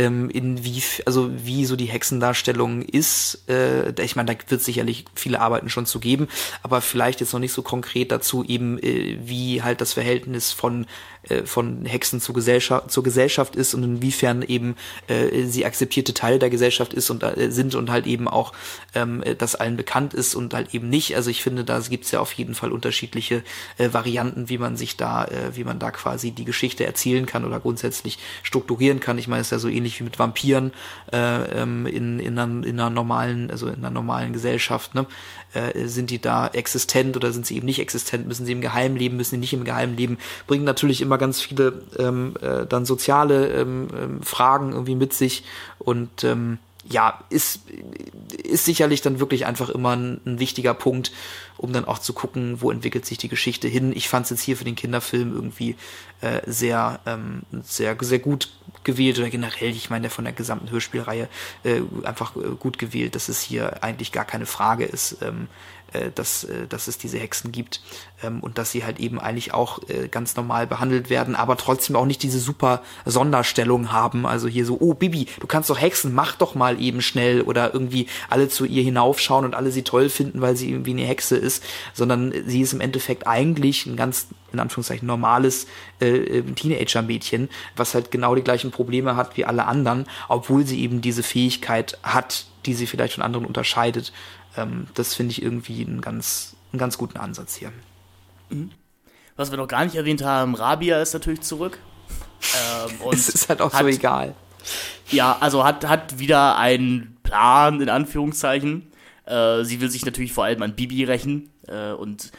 ähm, in wie, also wie so die Hexendarstellung ist. Äh, ich meine, da wird sicherlich viele Arbeiten schon zu geben, aber vielleicht jetzt noch nicht so konkret dazu eben, äh, wie halt das Verhältnis von äh, von Hexen zur Gesellschaft, zur Gesellschaft ist und inwiefern eben äh, sie akzeptierte Teil der Gesellschaft ist und äh, sind und halt eben auch ähm, das allen bekannt ist und halt eben nicht. Also ich finde, da gibt's ja auf jeden Fall unterschiedliche äh, Varianten, wie man sich da, äh, wie man da quasi die Geschichte erzählen kann oder grundsätzlich strukturieren kann. Ich meine, es ist ja so ähnlich wie mit Vampiren äh, ähm, in, in, einer, in einer normalen, also in einer normalen Gesellschaft. Ne? Äh, sind die da existent oder sind sie eben nicht existent? Müssen sie im Geheim leben? Müssen sie nicht im Geheim leben? Bringen natürlich immer ganz viele ähm, äh, dann soziale ähm, ähm, Fragen irgendwie mit sich und ähm, ja, ist, ist sicherlich dann wirklich einfach immer ein, ein, wichtiger Punkt, um dann auch zu gucken, wo entwickelt sich die Geschichte hin. Ich fand es jetzt hier für den Kinderfilm irgendwie äh, sehr, ähm, sehr, sehr gut gewählt oder generell, ich meine, von der gesamten Hörspielreihe äh, einfach äh, gut gewählt, dass es hier eigentlich gar keine Frage ist, ähm, äh, dass, äh, dass es diese Hexen gibt ähm, und dass sie halt eben eigentlich auch äh, ganz normal behandelt werden, aber trotzdem auch nicht diese super Sonderstellung haben. Also hier so, oh Bibi, du kannst doch Hexen, mach doch mal eben schnell oder irgendwie alle zu ihr hinaufschauen und alle sie toll finden, weil sie irgendwie eine Hexe ist, sondern sie ist im Endeffekt eigentlich ein ganz in Anführungszeichen normales äh, Teenager-Mädchen, was halt genau die gleichen Probleme hat wie alle anderen, obwohl sie eben diese Fähigkeit hat, die sie vielleicht von anderen unterscheidet ähm, das finde ich irgendwie einen ganz, einen ganz guten Ansatz hier. Mhm. Was wir noch gar nicht erwähnt haben, Rabia ist natürlich zurück. Ähm, und es ist halt auch hat, so egal. Ja, also hat, hat wieder einen Plan, in Anführungszeichen. Äh, sie will sich natürlich vor allem an Bibi rächen äh, und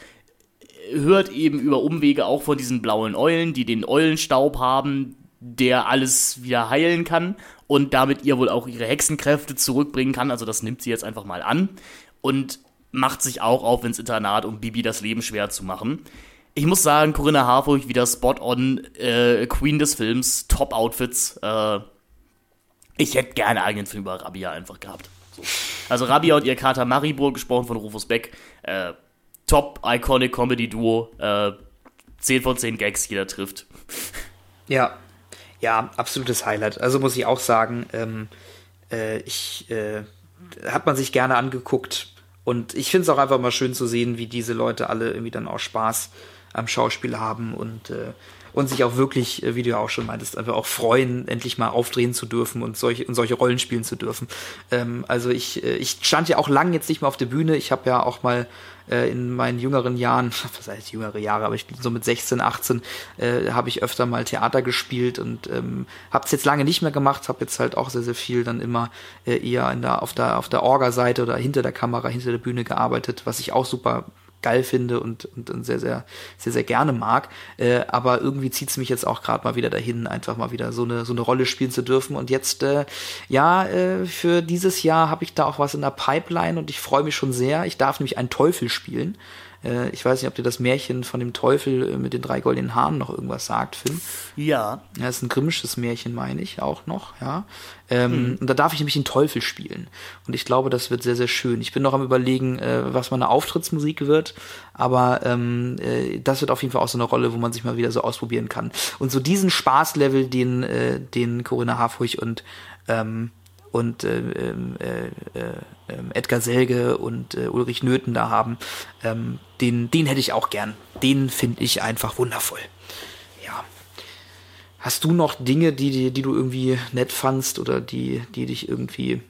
hört eben über Umwege auch von diesen blauen Eulen, die den Eulenstaub haben, der alles wieder heilen kann und damit ihr wohl auch ihre Hexenkräfte zurückbringen kann. Also das nimmt sie jetzt einfach mal an und macht sich auch auf ins Internat, um Bibi das Leben schwer zu machen. Ich muss sagen, Corinna Harfurch wieder Spot-on äh, Queen des Films, Top-Outfits. Äh, ich hätte gerne einen eigenen Film über Rabia einfach gehabt. So. Also Rabia und ihr Kater Maribor, gesprochen von Rufus Beck. Äh, top Iconic Comedy Duo. Äh, 10 von 10 Gags, jeder trifft. Ja, ja, absolutes Highlight. Also muss ich auch sagen, ähm, äh, ich äh, hat man sich gerne angeguckt. Und ich finde es auch einfach mal schön zu sehen, wie diese Leute alle irgendwie dann auch Spaß am Schauspiel haben und, äh, und sich auch wirklich, äh, wie du ja auch schon meintest, einfach auch freuen, endlich mal aufdrehen zu dürfen und solche, und solche Rollen spielen zu dürfen. Ähm, also ich, äh, ich stand ja auch lang jetzt nicht mehr auf der Bühne. Ich habe ja auch mal äh, in meinen jüngeren Jahren, was heißt jüngere Jahre, aber ich bin so mit 16, 18, äh, habe ich öfter mal Theater gespielt und ähm, habe es jetzt lange nicht mehr gemacht, habe jetzt halt auch sehr, sehr viel dann immer äh, eher in der, auf der, auf der Orga-Seite oder hinter der Kamera, hinter der Bühne gearbeitet, was ich auch super geil finde und, und, und sehr, sehr, sehr, sehr gerne mag. Äh, aber irgendwie zieht es mich jetzt auch gerade mal wieder dahin, einfach mal wieder so eine, so eine Rolle spielen zu dürfen. Und jetzt, äh, ja, äh, für dieses Jahr habe ich da auch was in der Pipeline und ich freue mich schon sehr. Ich darf nämlich einen Teufel spielen. Äh, ich weiß nicht, ob dir das Märchen von dem Teufel äh, mit den drei goldenen Haaren noch irgendwas sagt, Finn. Ja. Ja, ist ein grimmsches Märchen, meine ich, auch noch, ja. Ähm, Und da darf ich nämlich den Teufel spielen. Und ich glaube, das wird sehr, sehr schön. Ich bin noch am überlegen, äh, was meine Auftrittsmusik wird, aber ähm, äh, das wird auf jeden Fall auch so eine Rolle, wo man sich mal wieder so ausprobieren kann. Und so diesen Spaßlevel, den, äh, den Corinna Harfurch und ähm, und äh, ähm, äh, äh, Edgar Selge und äh, Ulrich Nöthen da haben, ähm, den, den hätte ich auch gern. Den finde ich einfach wundervoll. Ja. Hast du noch Dinge, die, die, die du irgendwie nett fandst oder die, die dich irgendwie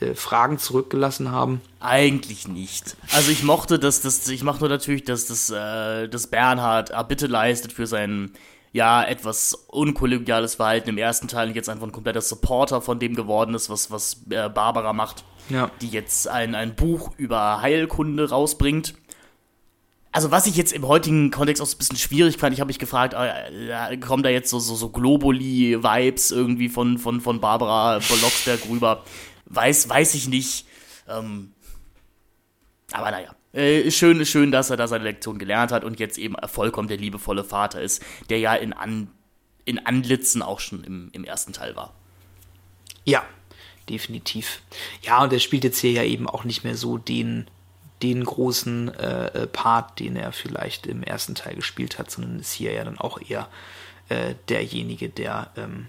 äh, Fragen zurückgelassen haben? Eigentlich nicht. Also ich mochte, dass das, ich mochte natürlich, dass das, äh, dass Bernhard Erbitte leistet für seinen ja, etwas unkollegiales Verhalten im ersten Teil und jetzt einfach ein kompletter Supporter von dem geworden ist, was, was äh, Barbara macht, Ja. die jetzt ein, ein Buch über Heilkunde rausbringt. Also was ich jetzt im heutigen Kontext auch so ein bisschen schwierig fand, ich habe mich gefragt, äh, kommen da jetzt so, so, so Globuli-Vibes irgendwie von, von, von Barbara von Locksberg rüber? Weiß, weiß ich nicht. Ähm, aber naja. Äh, schön, schön, dass er da seine Lektion gelernt hat und jetzt eben vollkommen der liebevolle Vater ist, der ja in, An in Anlitzen auch schon im, im ersten Teil war. Ja, definitiv. Ja, und er spielt jetzt hier ja eben auch nicht mehr so den, den großen äh, äh, Part, den er vielleicht im ersten Teil gespielt hat, sondern ist hier ja dann auch eher äh, derjenige, der ähm,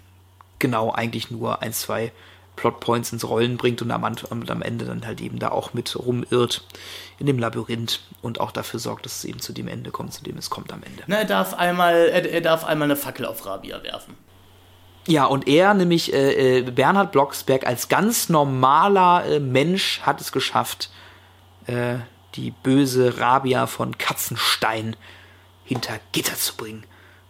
genau eigentlich nur ein, zwei Plotpoints ins Rollen bringt und am, und am Ende dann halt eben da auch mit rumirrt in dem Labyrinth und auch dafür sorgt, dass es eben zu dem Ende kommt, zu dem es kommt am Ende. Na, er darf einmal, er, er darf einmal eine Fackel auf Rabia werfen. Ja, und er, nämlich äh, äh, Bernhard Blocksberg, als ganz normaler äh, Mensch hat es geschafft, äh, die böse Rabia von Katzenstein hinter Gitter zu bringen.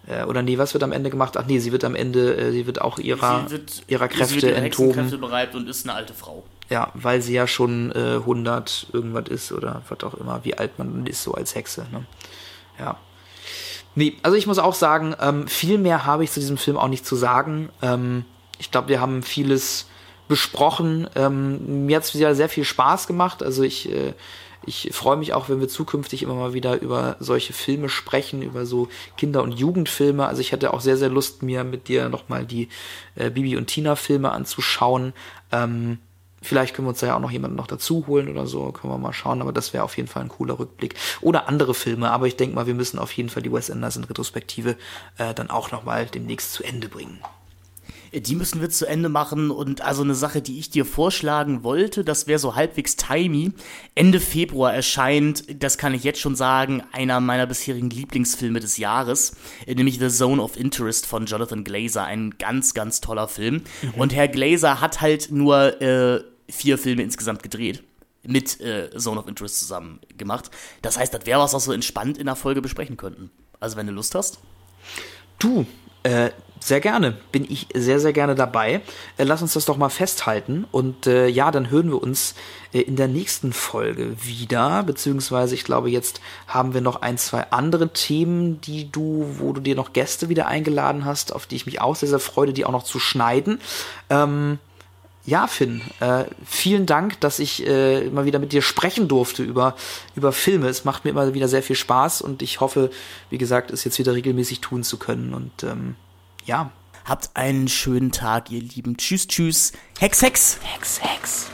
Äh, oder nee, was wird am Ende gemacht? Ach nee, sie wird am Ende, äh, sie wird auch ihrer, Sie wird- ihrer sie Kräfte wird ihrer enthoben. Hexenkräfte bereibt und ist eine alte Frau. Ja, weil sie ja schon äh, 100 irgendwas ist oder was auch immer, wie alt man ist so als Hexe. Ne? Ja. Nee, also ich muss auch sagen, ähm, viel mehr habe ich zu diesem Film auch nicht zu sagen. Ähm, ich glaube, wir haben vieles besprochen. Ähm, mir hat es wieder sehr viel Spaß gemacht. Also ich, äh, ich freue mich auch, wenn wir zukünftig immer mal wieder über solche Filme sprechen, über so Kinder- und Jugendfilme. Also ich hätte auch sehr, sehr Lust, mir mit dir nochmal die äh, Bibi und Tina-Filme anzuschauen. Ähm, Vielleicht können wir uns da ja auch noch jemanden noch dazu holen oder so, können wir mal schauen, aber das wäre auf jeden Fall ein cooler Rückblick. Oder andere Filme, aber ich denke mal, wir müssen auf jeden Fall die Wes Anderson Retrospektive äh, dann auch nochmal demnächst zu Ende bringen. Die müssen wir zu Ende machen und also eine Sache, die ich dir vorschlagen wollte, das wäre so halbwegs timey. Ende Februar erscheint, das kann ich jetzt schon sagen, einer meiner bisherigen Lieblingsfilme des Jahres, äh, nämlich The Zone of Interest von Jonathan Glazer, ein ganz, ganz toller Film. Und Herr Glazer hat halt nur äh, vier Filme insgesamt gedreht. Mit äh, Zone of Interest zusammen gemacht. Das heißt, das wäre was, was wir entspannt in der Folge besprechen könnten. Also, wenn du Lust hast. Du, äh, sehr gerne. Bin ich sehr, sehr gerne dabei. Äh, lass uns das doch mal festhalten. Und äh, ja, dann hören wir uns äh, in der nächsten Folge wieder. Beziehungsweise, ich glaube, jetzt haben wir noch ein, zwei andere Themen, die du, wo du dir noch Gäste wieder eingeladen hast, auf die ich mich auch sehr, sehr freue, die auch noch zu schneiden. Ähm, ja, Finn, äh, vielen Dank, dass ich äh, mal wieder mit dir sprechen durfte über, über Filme. Es macht mir immer wieder sehr viel Spaß und ich hoffe, wie gesagt, es jetzt wieder regelmäßig tun zu können. Und ähm, ja. Habt einen schönen Tag, ihr Lieben. Tschüss, tschüss. Hex, Hex. Hex, Hex.